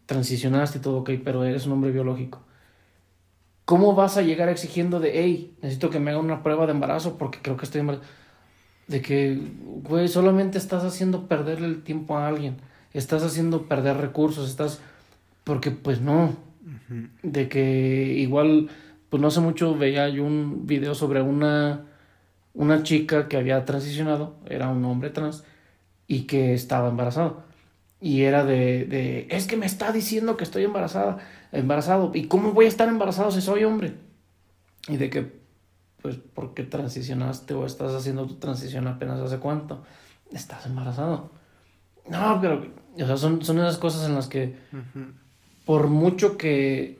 transicionaste y todo ok, pero eres un hombre biológico, ¿cómo vas a llegar exigiendo de, hey, necesito que me haga una prueba de embarazo porque creo que estoy embarazado? De que, güey, solamente estás haciendo perderle el tiempo a alguien, estás haciendo perder recursos, estás... Porque pues no, de que igual, pues no hace mucho veía yo un video sobre una, una chica que había transicionado, era un hombre trans, y que estaba embarazado. Y era de, de, es que me está diciendo que estoy embarazada, embarazado. ¿Y cómo voy a estar embarazado si soy hombre? Y de que, pues, ¿por qué transicionaste o estás haciendo tu transición apenas hace cuánto? Estás embarazado. No, pero, o sea, son, son esas cosas en las que por mucho que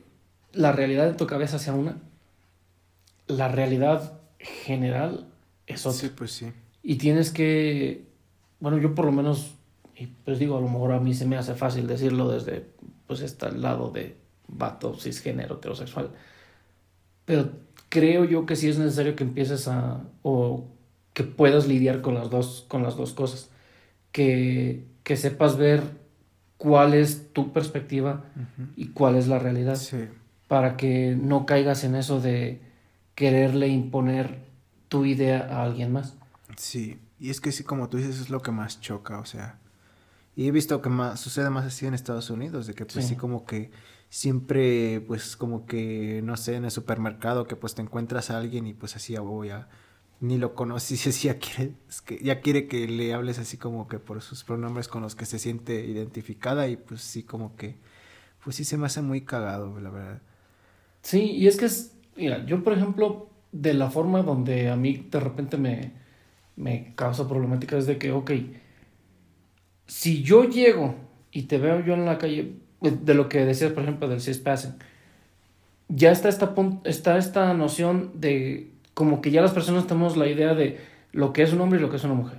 la realidad de tu cabeza sea una, la realidad general es otra. Sí, pues sí. Y tienes que, bueno, yo por lo menos, y pues digo, a lo mejor a mí se me hace fácil decirlo desde, pues, este lado de vato, cisgénero, heterosexual. Pero creo yo que sí es necesario que empieces a, o que puedas lidiar con las dos, con las dos cosas. Que, que sepas ver cuál es tu perspectiva y cuál es la realidad. Para que no caigas en eso de quererle imponer tu idea a alguien más. Sí, y es que sí, como tú dices, es lo que más choca, o sea. Y he visto que más, sucede más así en Estados Unidos, de que pues sí. como que siempre, pues como que, no sé, en el supermercado, que pues te encuentras a alguien y pues así, voy a ni lo conoces y ya quiere, que ya quiere que le hables así como que por sus pronombres con los que se siente identificada y pues sí como que, pues sí se me hace muy cagado, la verdad. Sí, y es que es, mira, yo por ejemplo, de la forma donde a mí de repente me, me causa problemática es de que, ok, si yo llego y te veo yo en la calle, de lo que decías, por ejemplo, del cispassing, ya está esta, está esta noción de como que ya las personas tenemos la idea de lo que es un hombre y lo que es una mujer.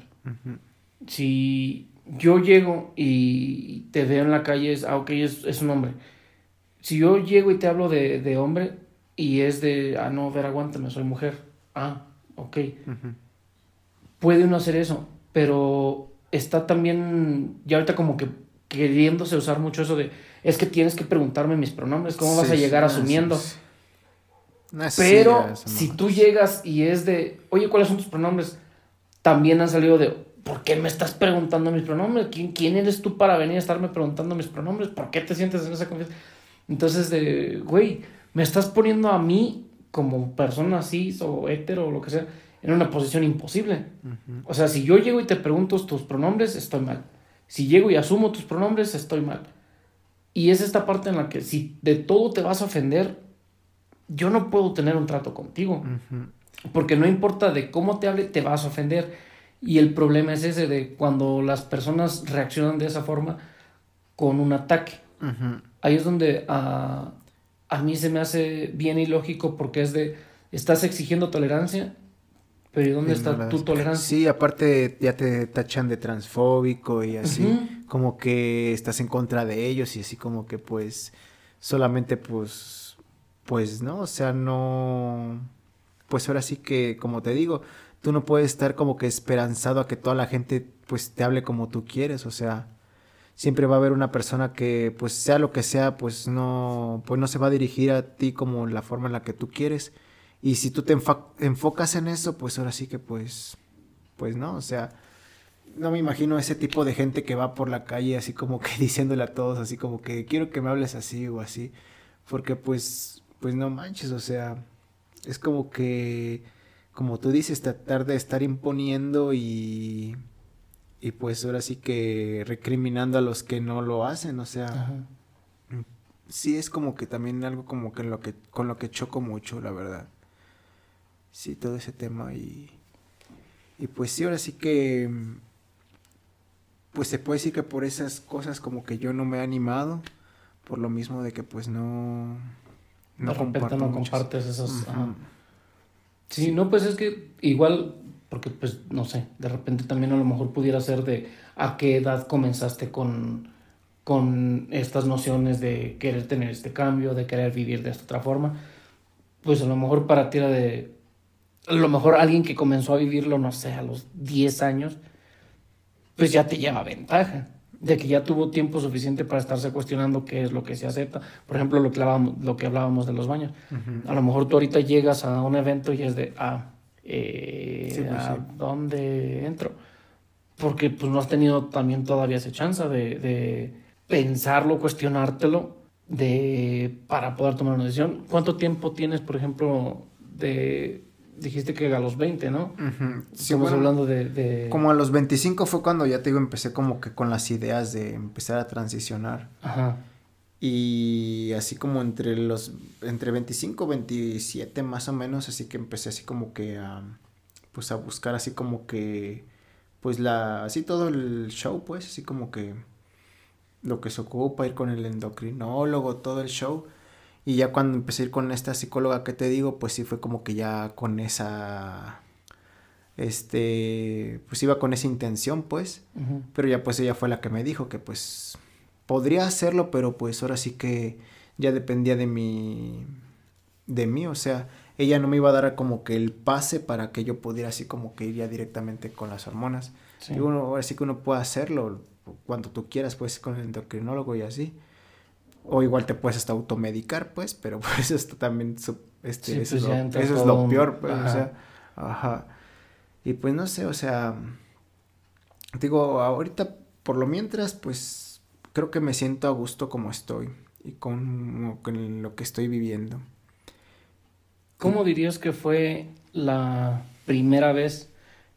Si yo llego y te veo en la calle, es, ah, ok, es, es un hombre. Si yo llego y te hablo de, de, hombre y es de, ah, no, ver, aguántame, soy mujer. Ah, ok. Puede uno hacer eso, pero está también, ya ahorita como que queriéndose usar mucho eso de, es que tienes que preguntarme mis pronombres, ¿cómo vas a llegar asumiendo? Pero si tú llegas y es de, oye, ¿cuáles son tus pronombres? También han salido de, ¿por qué me estás preguntando mis pronombres? ¿Quién, quién eres tú para venir a estarme preguntando mis pronombres? ¿Por qué te sientes en esa confianza? Entonces, de, güey, me estás poniendo a mí como persona cis o hetero o lo que sea en una posición imposible. O sea, si yo llego y te pregunto tus pronombres, estoy mal. Si llego y asumo tus pronombres, estoy mal. Y es esta parte en la que si de todo te vas a ofender, yo no puedo tener un trato contigo. Porque no importa de cómo te hable, te vas a ofender. Y el problema es ese de cuando las personas reaccionan de esa forma con un ataque. Ahí es donde a, a mí se me hace bien ilógico porque es de, estás exigiendo tolerancia, pero ¿y dónde está tu tolerancia? Sí, aparte ya te tachan de transfóbico y así, como que estás en contra de ellos y así como que pues solamente pues pues no, o sea, no, pues ahora sí que, como te digo, tú no puedes estar como que esperanzado a que toda la gente pues te hable como tú quieres, o sea, siempre va a haber una persona que pues sea lo que sea, pues no, pues no se va a dirigir a ti como la forma en la que tú quieres. Y si tú te enfocas en eso, pues ahora sí que pues, pues no, o sea, no me imagino ese tipo de gente que va por la calle así como que diciéndole a todos así como que quiero que me hables así o así, porque pues pues no manches, o sea, es como que, como tú dices, tratar de estar imponiendo y, y pues ahora sí que recriminando a los que no lo hacen, o sea, Ajá. sí es como que también algo como que, lo que con lo que choco mucho, la verdad. Sí, todo ese tema y y pues sí, ahora sí que pues se puede decir que por esas cosas como que yo no me he animado por lo mismo de que pues no de repente comparto no compartes esas. Ajá. Sí, no, pues es que igual, porque pues no sé, de repente también a lo mejor pudiera ser de a qué edad comenzaste con, con estas nociones de querer tener este cambio, de querer vivir de esta otra forma. Pues a lo mejor para ti era de. A lo mejor alguien que comenzó a vivirlo, no sé, a los 10 años, pues ya te lleva ventaja. De que ya tuvo tiempo suficiente para estarse cuestionando qué es lo que se acepta. Por ejemplo, lo que hablábamos, lo que hablábamos de los baños. Ujú. A lo mejor tú ahorita llegas a un evento y es de, ah, eh, Sí, pues, ¿a sí. dónde entro? Porque pues no has tenido también todavía esa chance de, de pensarlo, cuestionártelo, de, para poder tomar una decisión. ¿Cuánto tiempo tienes, por ejemplo, de, dijiste que a los 20, ¿no? Ujú. Sí, Estamos bueno, hablando de... de- Como a los 25 fue cuando ya te digo, empecé como que con las ideas de empezar a transicionar. Ajá. Y así como entre los, entre 25, 27 más o menos, así que empecé así como que a, pues a buscar así como que, pues la, así todo el show, pues, así como que lo que se ocupa, ir con el endocrinólogo, todo el show. Y ya cuando empecé a ir con esta psicóloga que te digo, pues sí fue como que ya con esa, este, pues iba con esa intención, pues. Pero ya pues ella fue la que me dijo que pues podría hacerlo, pero pues ahora sí que ya dependía de mi de mí, o sea, ella no me iba a dar como que el pase para que yo pudiera así como que ir ya directamente con las hormonas. Sí. Y uno, ahora sí que uno puede hacerlo cuando tú quieras, pues con el endocrinólogo y así. O igual te puedes hasta automedicar, pues, pero pues esto también su- este, Sí, eso, pues es, lo, eso es peor, pues, o sea, ajá. Y pues no sé, o sea, digo, ahorita por lo mientras, pues creo que me siento a gusto como estoy y con, con lo que estoy viviendo. ¿Cómo dirías que fue la primera vez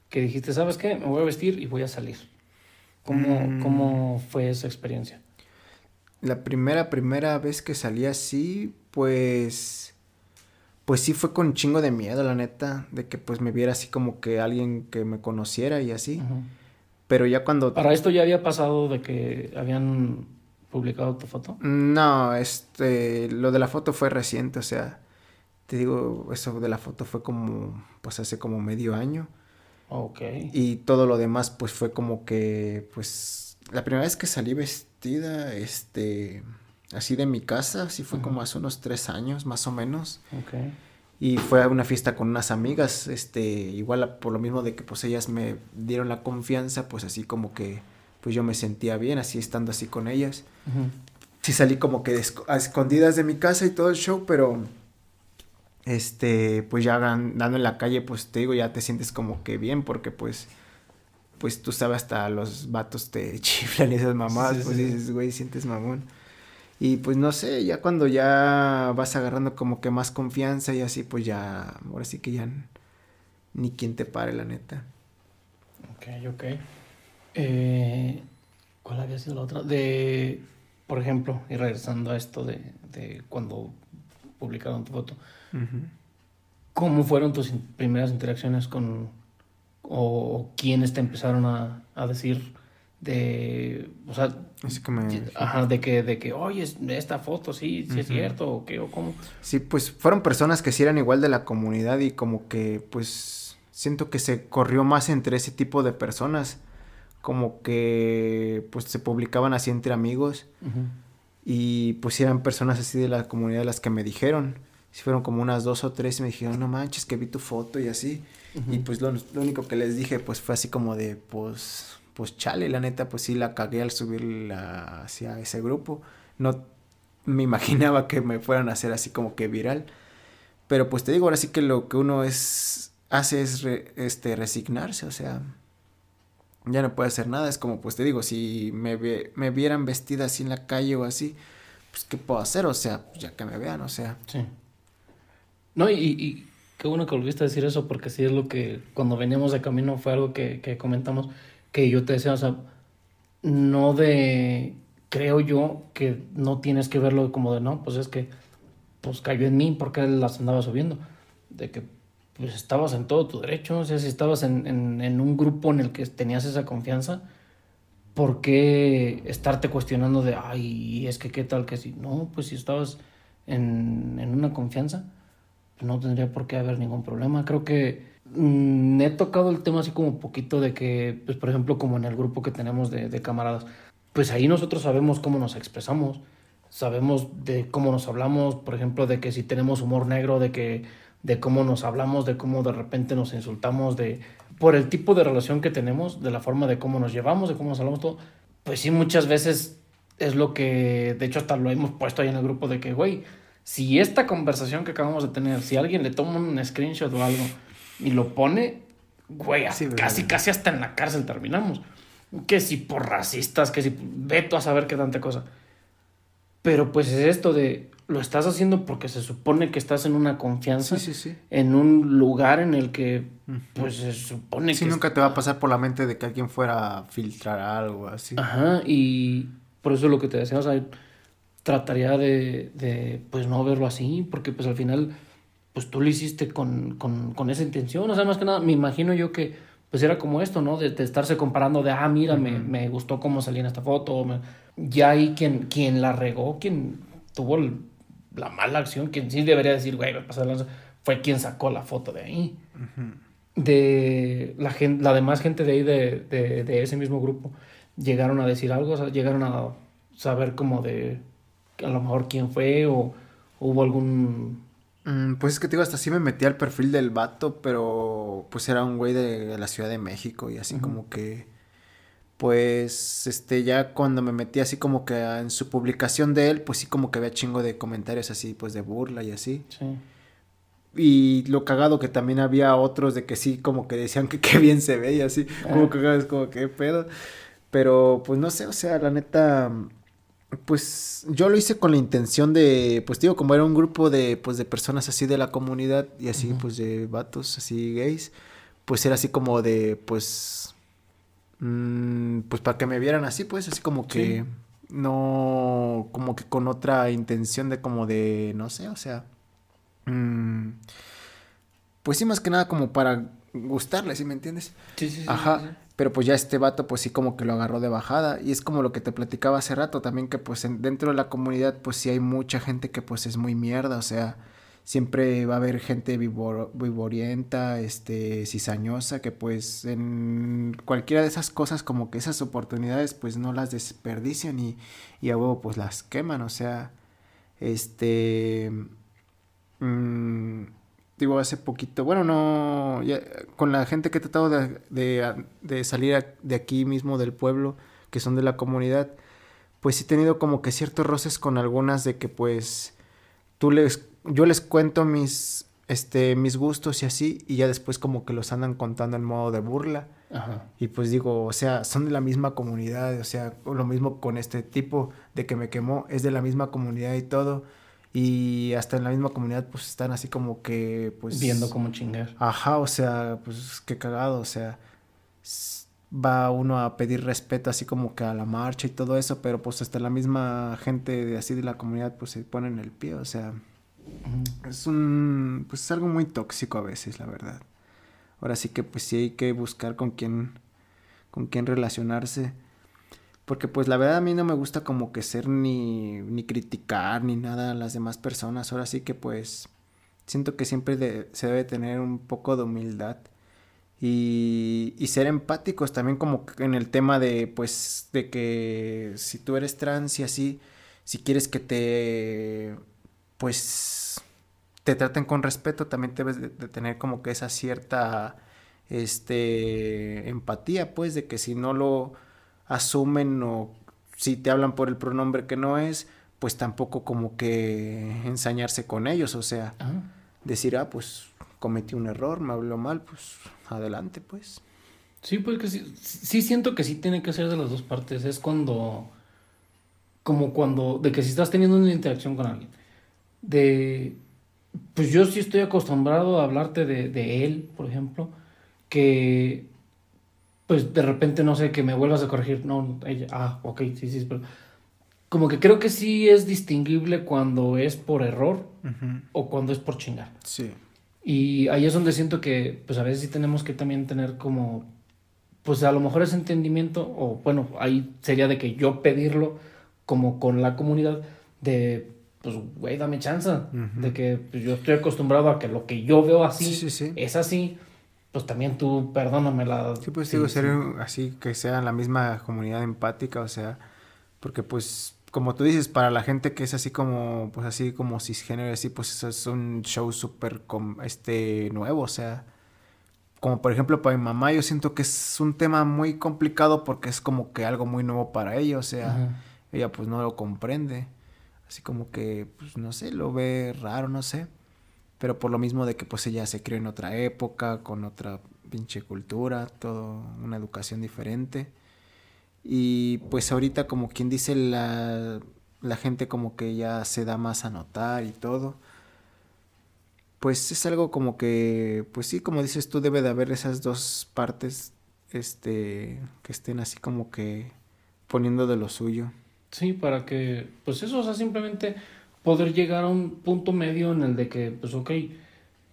que dijiste, sabes qué, me voy a vestir y voy a salir? ¿Cómo, Mm. cómo fue esa experiencia? La primera, primera vez que salí así, pues, pues sí fue con un chingo de miedo, la neta, de que pues me viera así como que alguien que me conociera y así. Pero ya cuando... Para esto ya había pasado de que habían publicado tu foto. No, este, lo de la foto fue reciente, o sea, te digo, eso de la foto fue como, pues hace como medio año. Ok. Y todo lo demás, pues fue como que, pues, la primera vez que salí vestida, este, así de mi casa, sí fue como hace unos tres años, más o menos. Y fue a una fiesta con unas amigas, este, igual por lo mismo de que pues ellas me dieron la confianza, pues así como que, pues yo me sentía bien, así estando así con ellas. Sí salí como que a escondidas de mi casa y todo el show, pero este, pues ya andando en la calle, pues te digo, ya te sientes como que bien, porque pues, pues tú sabes, hasta los vatos te chiflan y esas mamadas, Sí, pues sí. dices, güey, sientes mamón. Y pues no sé, ya cuando ya vas agarrando como que más confianza y así, pues ya, ahora sí que ya ni quien te pare, la neta. Ok, ok. Eh, ¿Cuál había sido la otra? De, por ejemplo, y regresando a esto de, de cuando publicaron tu foto, ¿cómo fueron tus primeras interacciones con, o quiénes te empezaron a, a decir de, o sea, Así que me... ajá, de que, de que, oye, es- esta foto sí, sí es cierto, o qué, o cómo? Sí, pues fueron personas que sí eran igual de la comunidad y como que pues siento que se corrió más entre ese tipo de personas, como que pues se publicaban así entre amigos y pues eran personas así de la comunidad las que me dijeron, si fueron como unas dos o tres y me dijeron, no manches, que vi tu foto y así, y pues lo, lo único que les dije pues fue así como de pues, pues chale, la neta pues sí la cagué al subirla hacia ese grupo, no me imaginaba que me fueran a hacer así como que viral. Pero pues te digo, ahora sí que lo que uno es hace es re- este resignarse, o sea, ya no puede hacer nada, es como pues te digo, si me, ve- me vieran vestida así en la calle o así, pues qué puedo hacer, o sea, pues, ya que me vean, o sea, Sí. No, y, y qué bueno que volviste a decir eso, porque sí es lo que cuando veníamos de camino fue algo que, que comentamos, que yo te decía, o sea, no de, creo yo que no tienes que verlo como de, no, pues es que, pues cayó en mí porque las andaba subiendo, de que pues estabas en todo tu derecho, o sea, si estabas en, en, en un grupo en el que tenías esa confianza, ¿por qué estarte cuestionando de, ay, es que qué tal que si, no, pues si estabas en, en una confianza, no tendría por qué haber ningún problema. Creo que mm, he tocado el tema así como poquito de que, pues por ejemplo, como en el grupo que tenemos de, camaradas, pues ahí nosotros sabemos cómo nos expresamos, sabemos de cómo nos hablamos, por ejemplo, de que si tenemos humor negro, de que de cómo nos hablamos, de cómo de repente nos insultamos, de por el tipo de relación que tenemos, de la forma de cómo nos llevamos, de cómo nos hablamos todo, pues sí muchas veces es lo que, de hecho hasta lo hemos puesto ahí en el grupo de que, güey, si esta conversación que acabamos de tener, si alguien le toma un screenshot o algo y lo pone, güey, Sí, casi, ¿verdad? casi hasta en la cárcel terminamos. Que si por racistas, que si veto a saber qué tanta cosa. Pero pues es esto de, lo estás haciendo porque se supone que estás en una confianza, Sí, sí, sí. en un lugar en el que pues se supone que... nunca te va a pasar por la mente de que alguien fuera a filtrar algo así. Ajá, y por eso lo que te decía, o sea, trataría de, de, pues no verlo así, porque pues al final, pues tú lo hiciste con, con, con esa intención, o sea, más que nada, me imagino yo que pues era como esto, ¿no? De, de estarse comparando de, ah, mira, me, me gustó cómo salí en esta foto, me- ya ahí quien, quien la regó, quien tuvo el- la mala acción, quien sí debería decir, güey, me pasé lanza", fue quien sacó la foto de ahí. De la, gen- la demás gente de ahí de, de, de ese mismo grupo llegaron a decir algo, o sea, llegaron a saber como de a lo mejor quién fue o hubo algún... Mm, pues es que te digo, hasta sí me metí al perfil del vato, pero pues era un güey de la Ciudad de México y así como que, pues, este, ya cuando me metí así como que en su publicación de él, pues sí como que había chingo de comentarios así, pues de burla y así. Sí. Y lo cagado que también había otros de que sí como que decían que qué bien se ve y así, como Ah. que es como que pedo. Pero pues no sé, o sea, la neta, pues yo lo hice con la intención de, pues digo, como era un grupo de, pues de personas así de la comunidad y así, pues de vatos así gays, pues era así como de, pues, mm, pues para que me vieran así, pues así como que no, como que con otra intención de como de, no sé, o sea, mm, pues sí, más que nada como para gustarle, ¿sí me entiendes? Sí, sí, sí, Ajá, sí, sí. Pero pues ya este vato pues sí como que lo agarró de bajada. Y es como lo que te platicaba hace rato también que pues en- dentro de la comunidad pues sí hay mucha gente que pues es muy mierda, o sea, siempre va a haber gente vivor- vivorienta, este, cizañosa que pues en cualquiera de esas cosas como que esas oportunidades pues no las desperdician y, y a huevo pues las queman, o sea, este... mm, digo, hace poquito, bueno, no, ya, con la gente que he tratado de, de, de salir a- de aquí mismo del pueblo, que son de la comunidad, pues sí he tenido como que ciertos roces con algunas de que pues tú les, yo les cuento mis, este, mis gustos y así, y ya después como que los andan contando en modo de burla. Ajá. Y pues digo, o sea, son de la misma comunidad, o sea, lo mismo con este tipo de que me quemó, es de la misma comunidad y todo. Y hasta en la misma comunidad pues están así como que pues... Viendo cómo chingar. Ajá, o sea, pues qué cagado, o sea, va uno a pedir respeto así como que a la marcha y todo eso, pero pues hasta la misma gente de así de la comunidad pues se pone en el pie, o sea, es un, pues es algo muy tóxico a veces, la verdad. Ahora sí que pues sí hay que buscar con quién, con quién relacionarse. Porque pues la verdad a mí no me gusta como que ser ni, ni criticar ni nada a las demás personas. Ahora sí que pues siento que siempre se debe tener un poco de humildad. Y, y ser empáticos también como en el tema de pues de que si tú eres trans y así, si quieres que te pues te traten con respeto, también debes de, de tener como que esa cierta este empatía, pues, de que si no lo asumen o si te hablan por el pronombre que no es, pues tampoco como que ensañarse con ellos, o sea, Ajá. decir, ah, pues cometí un error, me habló mal, pues adelante, pues. Sí, pues que sí, sí siento que sí tiene que ser de las dos partes. Es cuando, como cuando, de que si estás teniendo una interacción con alguien, de, pues yo sí estoy acostumbrado a hablarte de, de él, por ejemplo, que pues de repente, no sé, que me vuelvas a corregir. No, ella, ah, ok, sí, sí, pero como que creo que sí es distinguible cuando es por error o cuando es por chingar. Sí. Y ahí es donde siento que, pues a veces sí tenemos que también tener como, pues a lo mejor ese entendimiento, o bueno, ahí sería de que yo pedirlo como con la comunidad de, pues, güey, dame chance, de que pues, yo estoy acostumbrado a que lo que yo veo así es así, pues también tú perdóname la... Sí, pues digo, ser así, que sea la misma comunidad empática, o sea, porque pues como tú dices, para la gente que es así como, pues así como cisgénero, así, pues es un show súper este, nuevo, o sea, como por ejemplo para mi mamá, yo siento que es un tema muy complicado porque es como que algo muy nuevo para ella, o sea, ella pues no lo comprende, así como que, pues no sé, lo ve raro, no sé, pero por lo mismo de que pues ella se crió en otra época, con otra pinche cultura, todo, una educación diferente. Y pues ahorita como quien dice la, la gente como que ya se da más a notar y todo. Pues es algo como que, pues sí, como dices tú, debe de haber esas dos partes, este, que estén así como que poniendo de lo suyo. Sí, para que, pues eso, o sea, simplemente poder llegar a un punto medio en el de que, pues ok,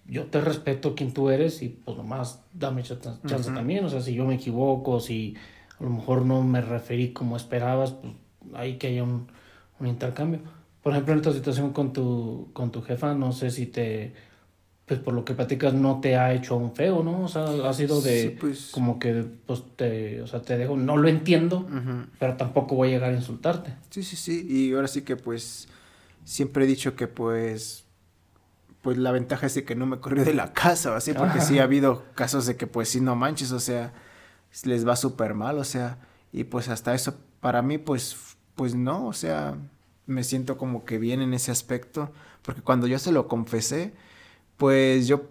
yo te respeto quien tú eres y pues nomás dame chance, también, o sea, si yo me equivoco, si a lo mejor no me referí como esperabas, pues hay que haya un, intercambio. Por ejemplo, en esta situación con tu, con tu jefa, no sé si te, pues por lo que platicas, no te ha hecho un feo, ¿no? O sea, ha sido de, pues. como que, pues te, o sea, te dejo, no lo entiendo, pero tampoco voy a llegar a insultarte. Sí, sí, sí, y ahora sí que pues siempre he dicho que pues pues la ventaja es de que no me corrió de la casa o así, porque sí ha habido casos de que pues sí no manches, o sea, les va súper mal, o sea, y pues hasta eso, para mí, pues, pues no, o sea, me siento como que bien en ese aspecto, porque cuando yo se lo confesé, pues yo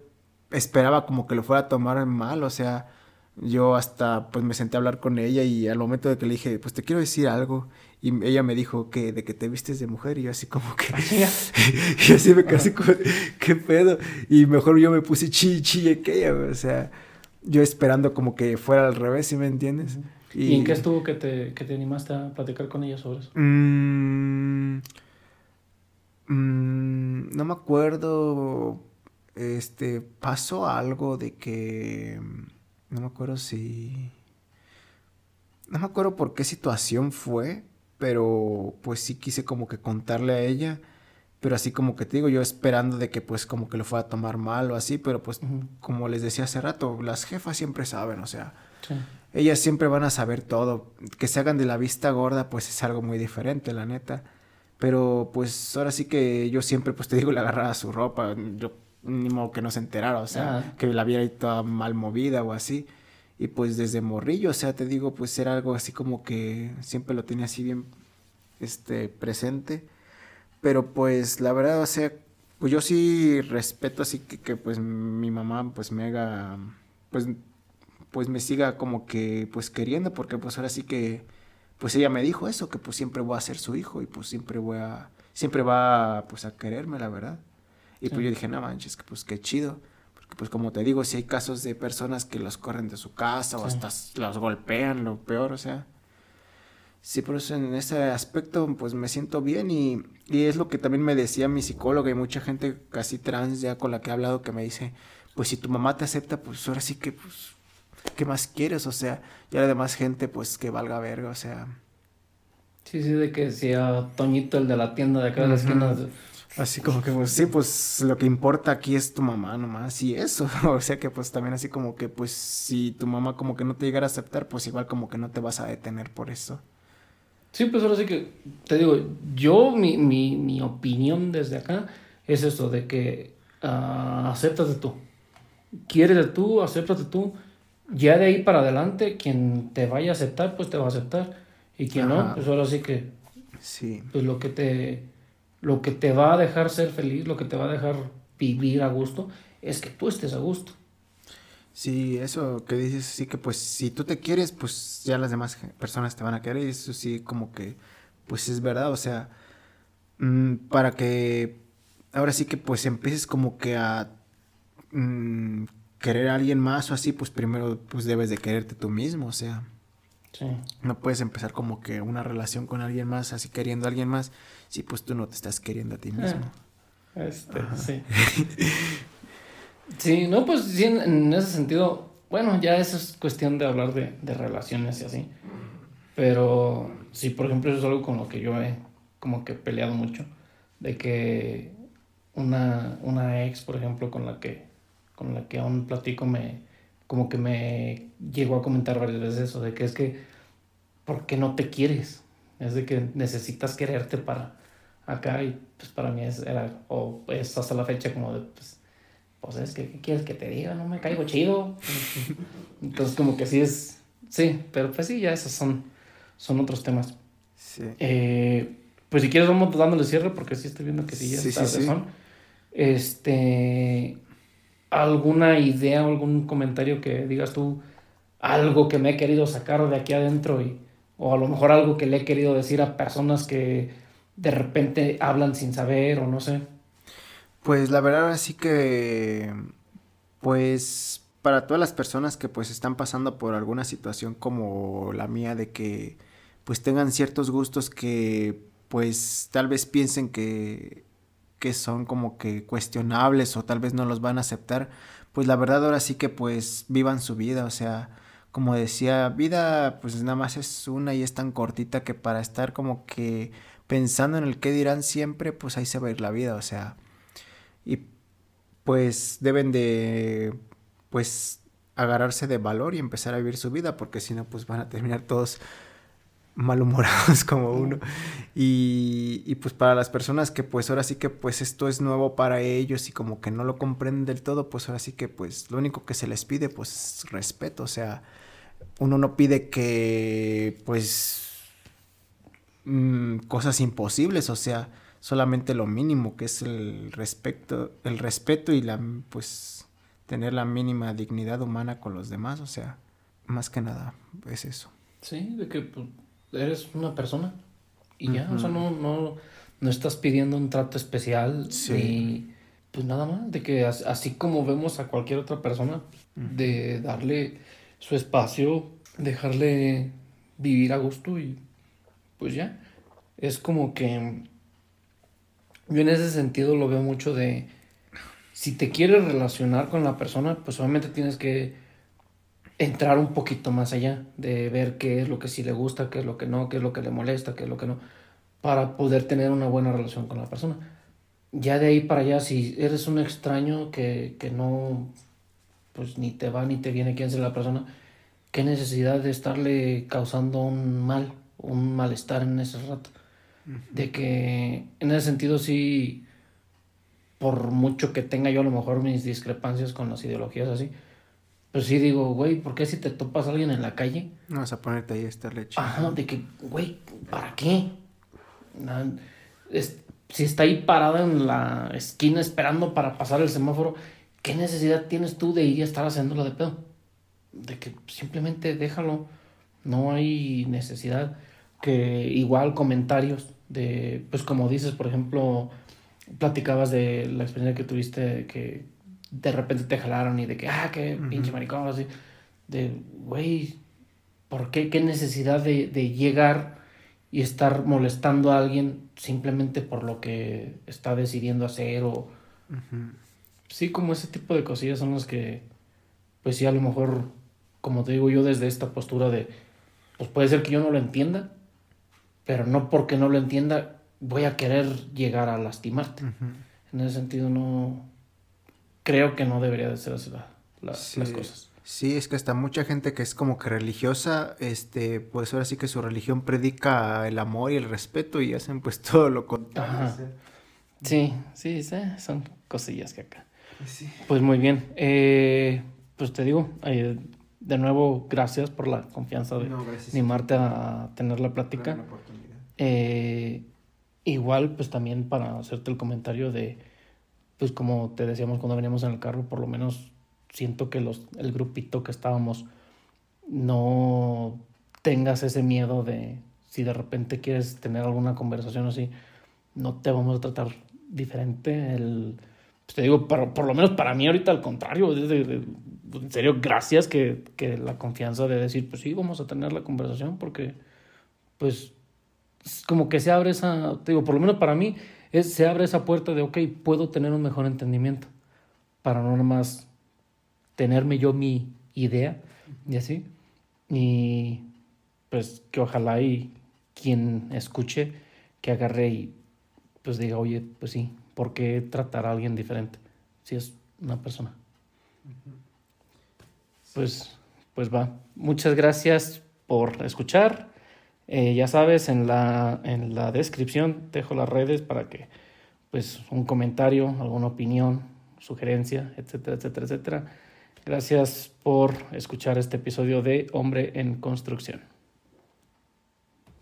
esperaba como que lo fuera a tomar mal, o sea, yo hasta pues me senté a hablar con ella y al momento de que le dije, pues te quiero decir algo, y ella me dijo que de que te vistes de mujer y yo así como que y así me casi como qué pedo y mejor yo me puse chi chi que ella, o sea, yo esperando como que fuera al revés, ¿sí me entiendes? ¿Y, en qué estuvo que te, que te animaste a platicar con ella sobre eso? Mm, mm, no me acuerdo. Este, pasó algo de que. No me acuerdo si. No me acuerdo por qué situación fue, pero pues sí quise como que contarle a ella pero así como que te digo, yo esperando de que pues como que lo fuera a tomar mal o así, pero pues como les decía hace rato, las jefas siempre saben, o sea, ellas siempre van a saber todo, que se hagan de la vista gorda pues es algo muy diferente, la neta, pero pues ahora sí que yo siempre pues te digo, le agarraba su ropa, yo ni modo que no se enterara, o sea, que la viera ahí toda mal movida o así. Y pues desde morrillo, o sea, te digo, pues era algo así como que siempre lo tenía así bien este presente pero pues la verdad, o sea, pues yo sí respeto así que, que pues mi mamá pues me haga, pues, pues me siga como que pues queriendo, porque pues ahora sí que, pues ella me dijo eso, que pues siempre voy a ser su hijo y pues siempre voy a, siempre va pues a quererme, la verdad. Y pues yo dije, no manches, que pues qué chido. Pues como te digo, si hay casos de personas que los corren de su casa o hasta los golpean, lo peor, o sea. Sí, por eso en ese aspecto pues me siento bien y, y, es lo que también me decía mi psicóloga y mucha gente casi trans ya con la que he hablado que me dice, pues si tu mamá te acepta, pues ahora sí que pues, ¿qué más quieres? O sea, ya la demás gente pues que valga verga, o sea. Sí, sí, de que sea Toñito el de la tienda de acá de la esquina. Así como que, pues sí, pues lo que importa aquí es tu mamá nomás y eso. o sea que pues también así como que pues si tu mamá como que no te llegara a aceptar, pues igual como que no te vas a detener por eso. Sí, pues ahora sí que, te digo, yo, mi, mi, mi opinión desde acá es eso, de que uh, acéptate tú. Quieres tú, acéptate tú. Ya de ahí para adelante, quien te vaya a aceptar, pues te va a aceptar. Y quien no, pues ahora sí que, sí. pues lo que te, lo que te va a dejar ser feliz, lo que te va a dejar vivir a gusto, es que tú estés a gusto. Sí, eso que dices, sí que pues si tú te quieres, pues ya las demás personas te van a querer y eso sí como que pues es verdad, o sea, mm, para que ahora sí que pues empieces como que a mm, querer a alguien más o así, pues primero pues debes de quererte tú mismo, o sea. Sí. No puedes empezar como que una relación con alguien más, así queriendo a alguien más, si pues tú no te estás queriendo a ti mismo. Este, sí. sí, no, pues sí, en, en ese sentido, bueno, ya eso es cuestión de hablar de, de relaciones y así. Pero sí, por ejemplo, eso es algo con lo que yo he como que peleado mucho. De que una, una ex, por ejemplo, con la que con la que aún platico me como que me llegó a comentar varias veces eso, de que es que ¿por qué no te quieres? Es de que necesitas quererte para acá y pues para mí es, era, o es hasta la fecha como de, pues, pues es que, ¿qué quieres que te diga? No me caigo chido. Entonces como que sí es, sí, pero pues sí, ya esos son, son otros temas. Sí. Eh, pues si quieres vamos dándole cierre porque sí estoy viendo que sí ya Sí, está sí, sí. Este, alguna idea o algún comentario que digas tú, algo que me he querido sacar de aquí adentro y o a lo mejor algo que le he querido decir a personas que de repente hablan sin saber o no sé. Pues la verdad ahora sí que pues para todas las personas que pues están pasando por alguna situación como la mía de que pues tengan ciertos gustos que pues tal vez piensen que que son como que cuestionables o tal vez no los van a aceptar, pues la verdad ahora sí que pues vivan su vida, o sea, como decía, vida pues nada más es una y es tan cortita que para estar como que pensando en el qué dirán siempre, pues ahí se va a ir la vida, o sea, y pues deben de pues agarrarse de valor y empezar a vivir su vida porque si no pues van a terminar todos malhumorados como uno. Y, y, pues para las personas que pues ahora sí que pues esto es nuevo para ellos y como que no lo comprenden del todo pues ahora sí que pues lo único que se les pide pues es respeto. O sea uno no pide que pues mmm, cosas imposibles o sea solamente lo mínimo que es el respeto el respeto y la pues tener la mínima dignidad humana con los demás. O sea más que nada es eso. Sí de que pues, eres una persona y ya uh -huh. o sea no no no estás pidiendo un trato especial sí. ni pues nada más de que así como vemos a cualquier otra persona uh -huh. de darle su espacio dejarle vivir a gusto y pues ya es como que yo en ese sentido lo veo mucho de si te quieres relacionar con la persona, pues obviamente tienes que entrar un poquito más allá, de ver qué es lo que sí le gusta, qué es lo que no, qué es lo que le molesta, qué es lo que no, para poder tener una buena relación con la persona. Ya de ahí para allá, si eres un extraño que, que no, pues ni te va ni te viene quién sea la persona, qué necesidad de estarle causando un mal, un malestar en ese rato de que en ese sentido sí, por mucho que tenga yo a lo mejor mis discrepancias con las ideologías así, pues sí digo, güey, ¿por qué si te topas a alguien en la calle? No vas a ponerte ahí a estarle chido. Ajá, de que, güey, ¿para qué? Es, si está ahí parada en la esquina esperando para pasar el semáforo, ¿qué necesidad tienes tú de ir y estar haciéndolo de pedo? De que simplemente déjalo, no hay necesidad que igual comentarios de, pues como dices, por ejemplo, platicabas de la experiencia que tuviste que de repente te jalaron y de que, ah, qué pinche maricón, así, de, güey, ¿por qué? ¿Qué necesidad de, de, llegar y estar molestando a alguien simplemente por lo que está decidiendo hacer o... Uh -huh. Sí, como ese tipo de cosillas son las que, pues sí, a lo mejor, como te digo yo, desde esta postura de, pues puede ser que yo no lo entienda, pero no porque no lo entienda voy a querer llegar a lastimarte. Uh -huh. En ese sentido no creo que no debería de ser así la, la, sí. las cosas. Sí, es que hasta mucha gente que es como que religiosa, este, pues ahora sí que su religión predica el amor y el respeto y hacen pues todo lo contrario. Sí, sí, sí, son cosillas que acá. Sí. Pues muy bien. Eh, pues te digo, eh, de nuevo, gracias por la confianza de no, animarte a tener la plática. Eh, igual, pues también para hacerte el comentario de, pues como te decíamos cuando veníamos en el carro, por lo menos siento que los, el grupito que estábamos no tengas ese miedo de si de repente quieres tener alguna conversación así, no te vamos a tratar diferente. El, pues te digo, pero por lo menos para mí ahorita al contrario, de, de, de, en serio, gracias que, que la confianza de decir, pues sí, vamos a tener la conversación porque, pues, es como que se abre esa, te digo, por lo menos para mí, es, se abre esa puerta de, ok, puedo tener un mejor entendimiento para no nomás tenerme yo mi idea y así. Y pues que ojalá y quien escuche, que agarre y pues diga, oye, pues sí, ¿por qué tratar a alguien diferente si es una persona? Pues, pues va. Muchas gracias por escuchar. Eh, ya sabes, en la, en la descripción dejo las redes para que, pues, un comentario, alguna opinión, sugerencia, etcétera, etcétera, etcétera. Gracias por escuchar este episodio de Hombre en Construcción.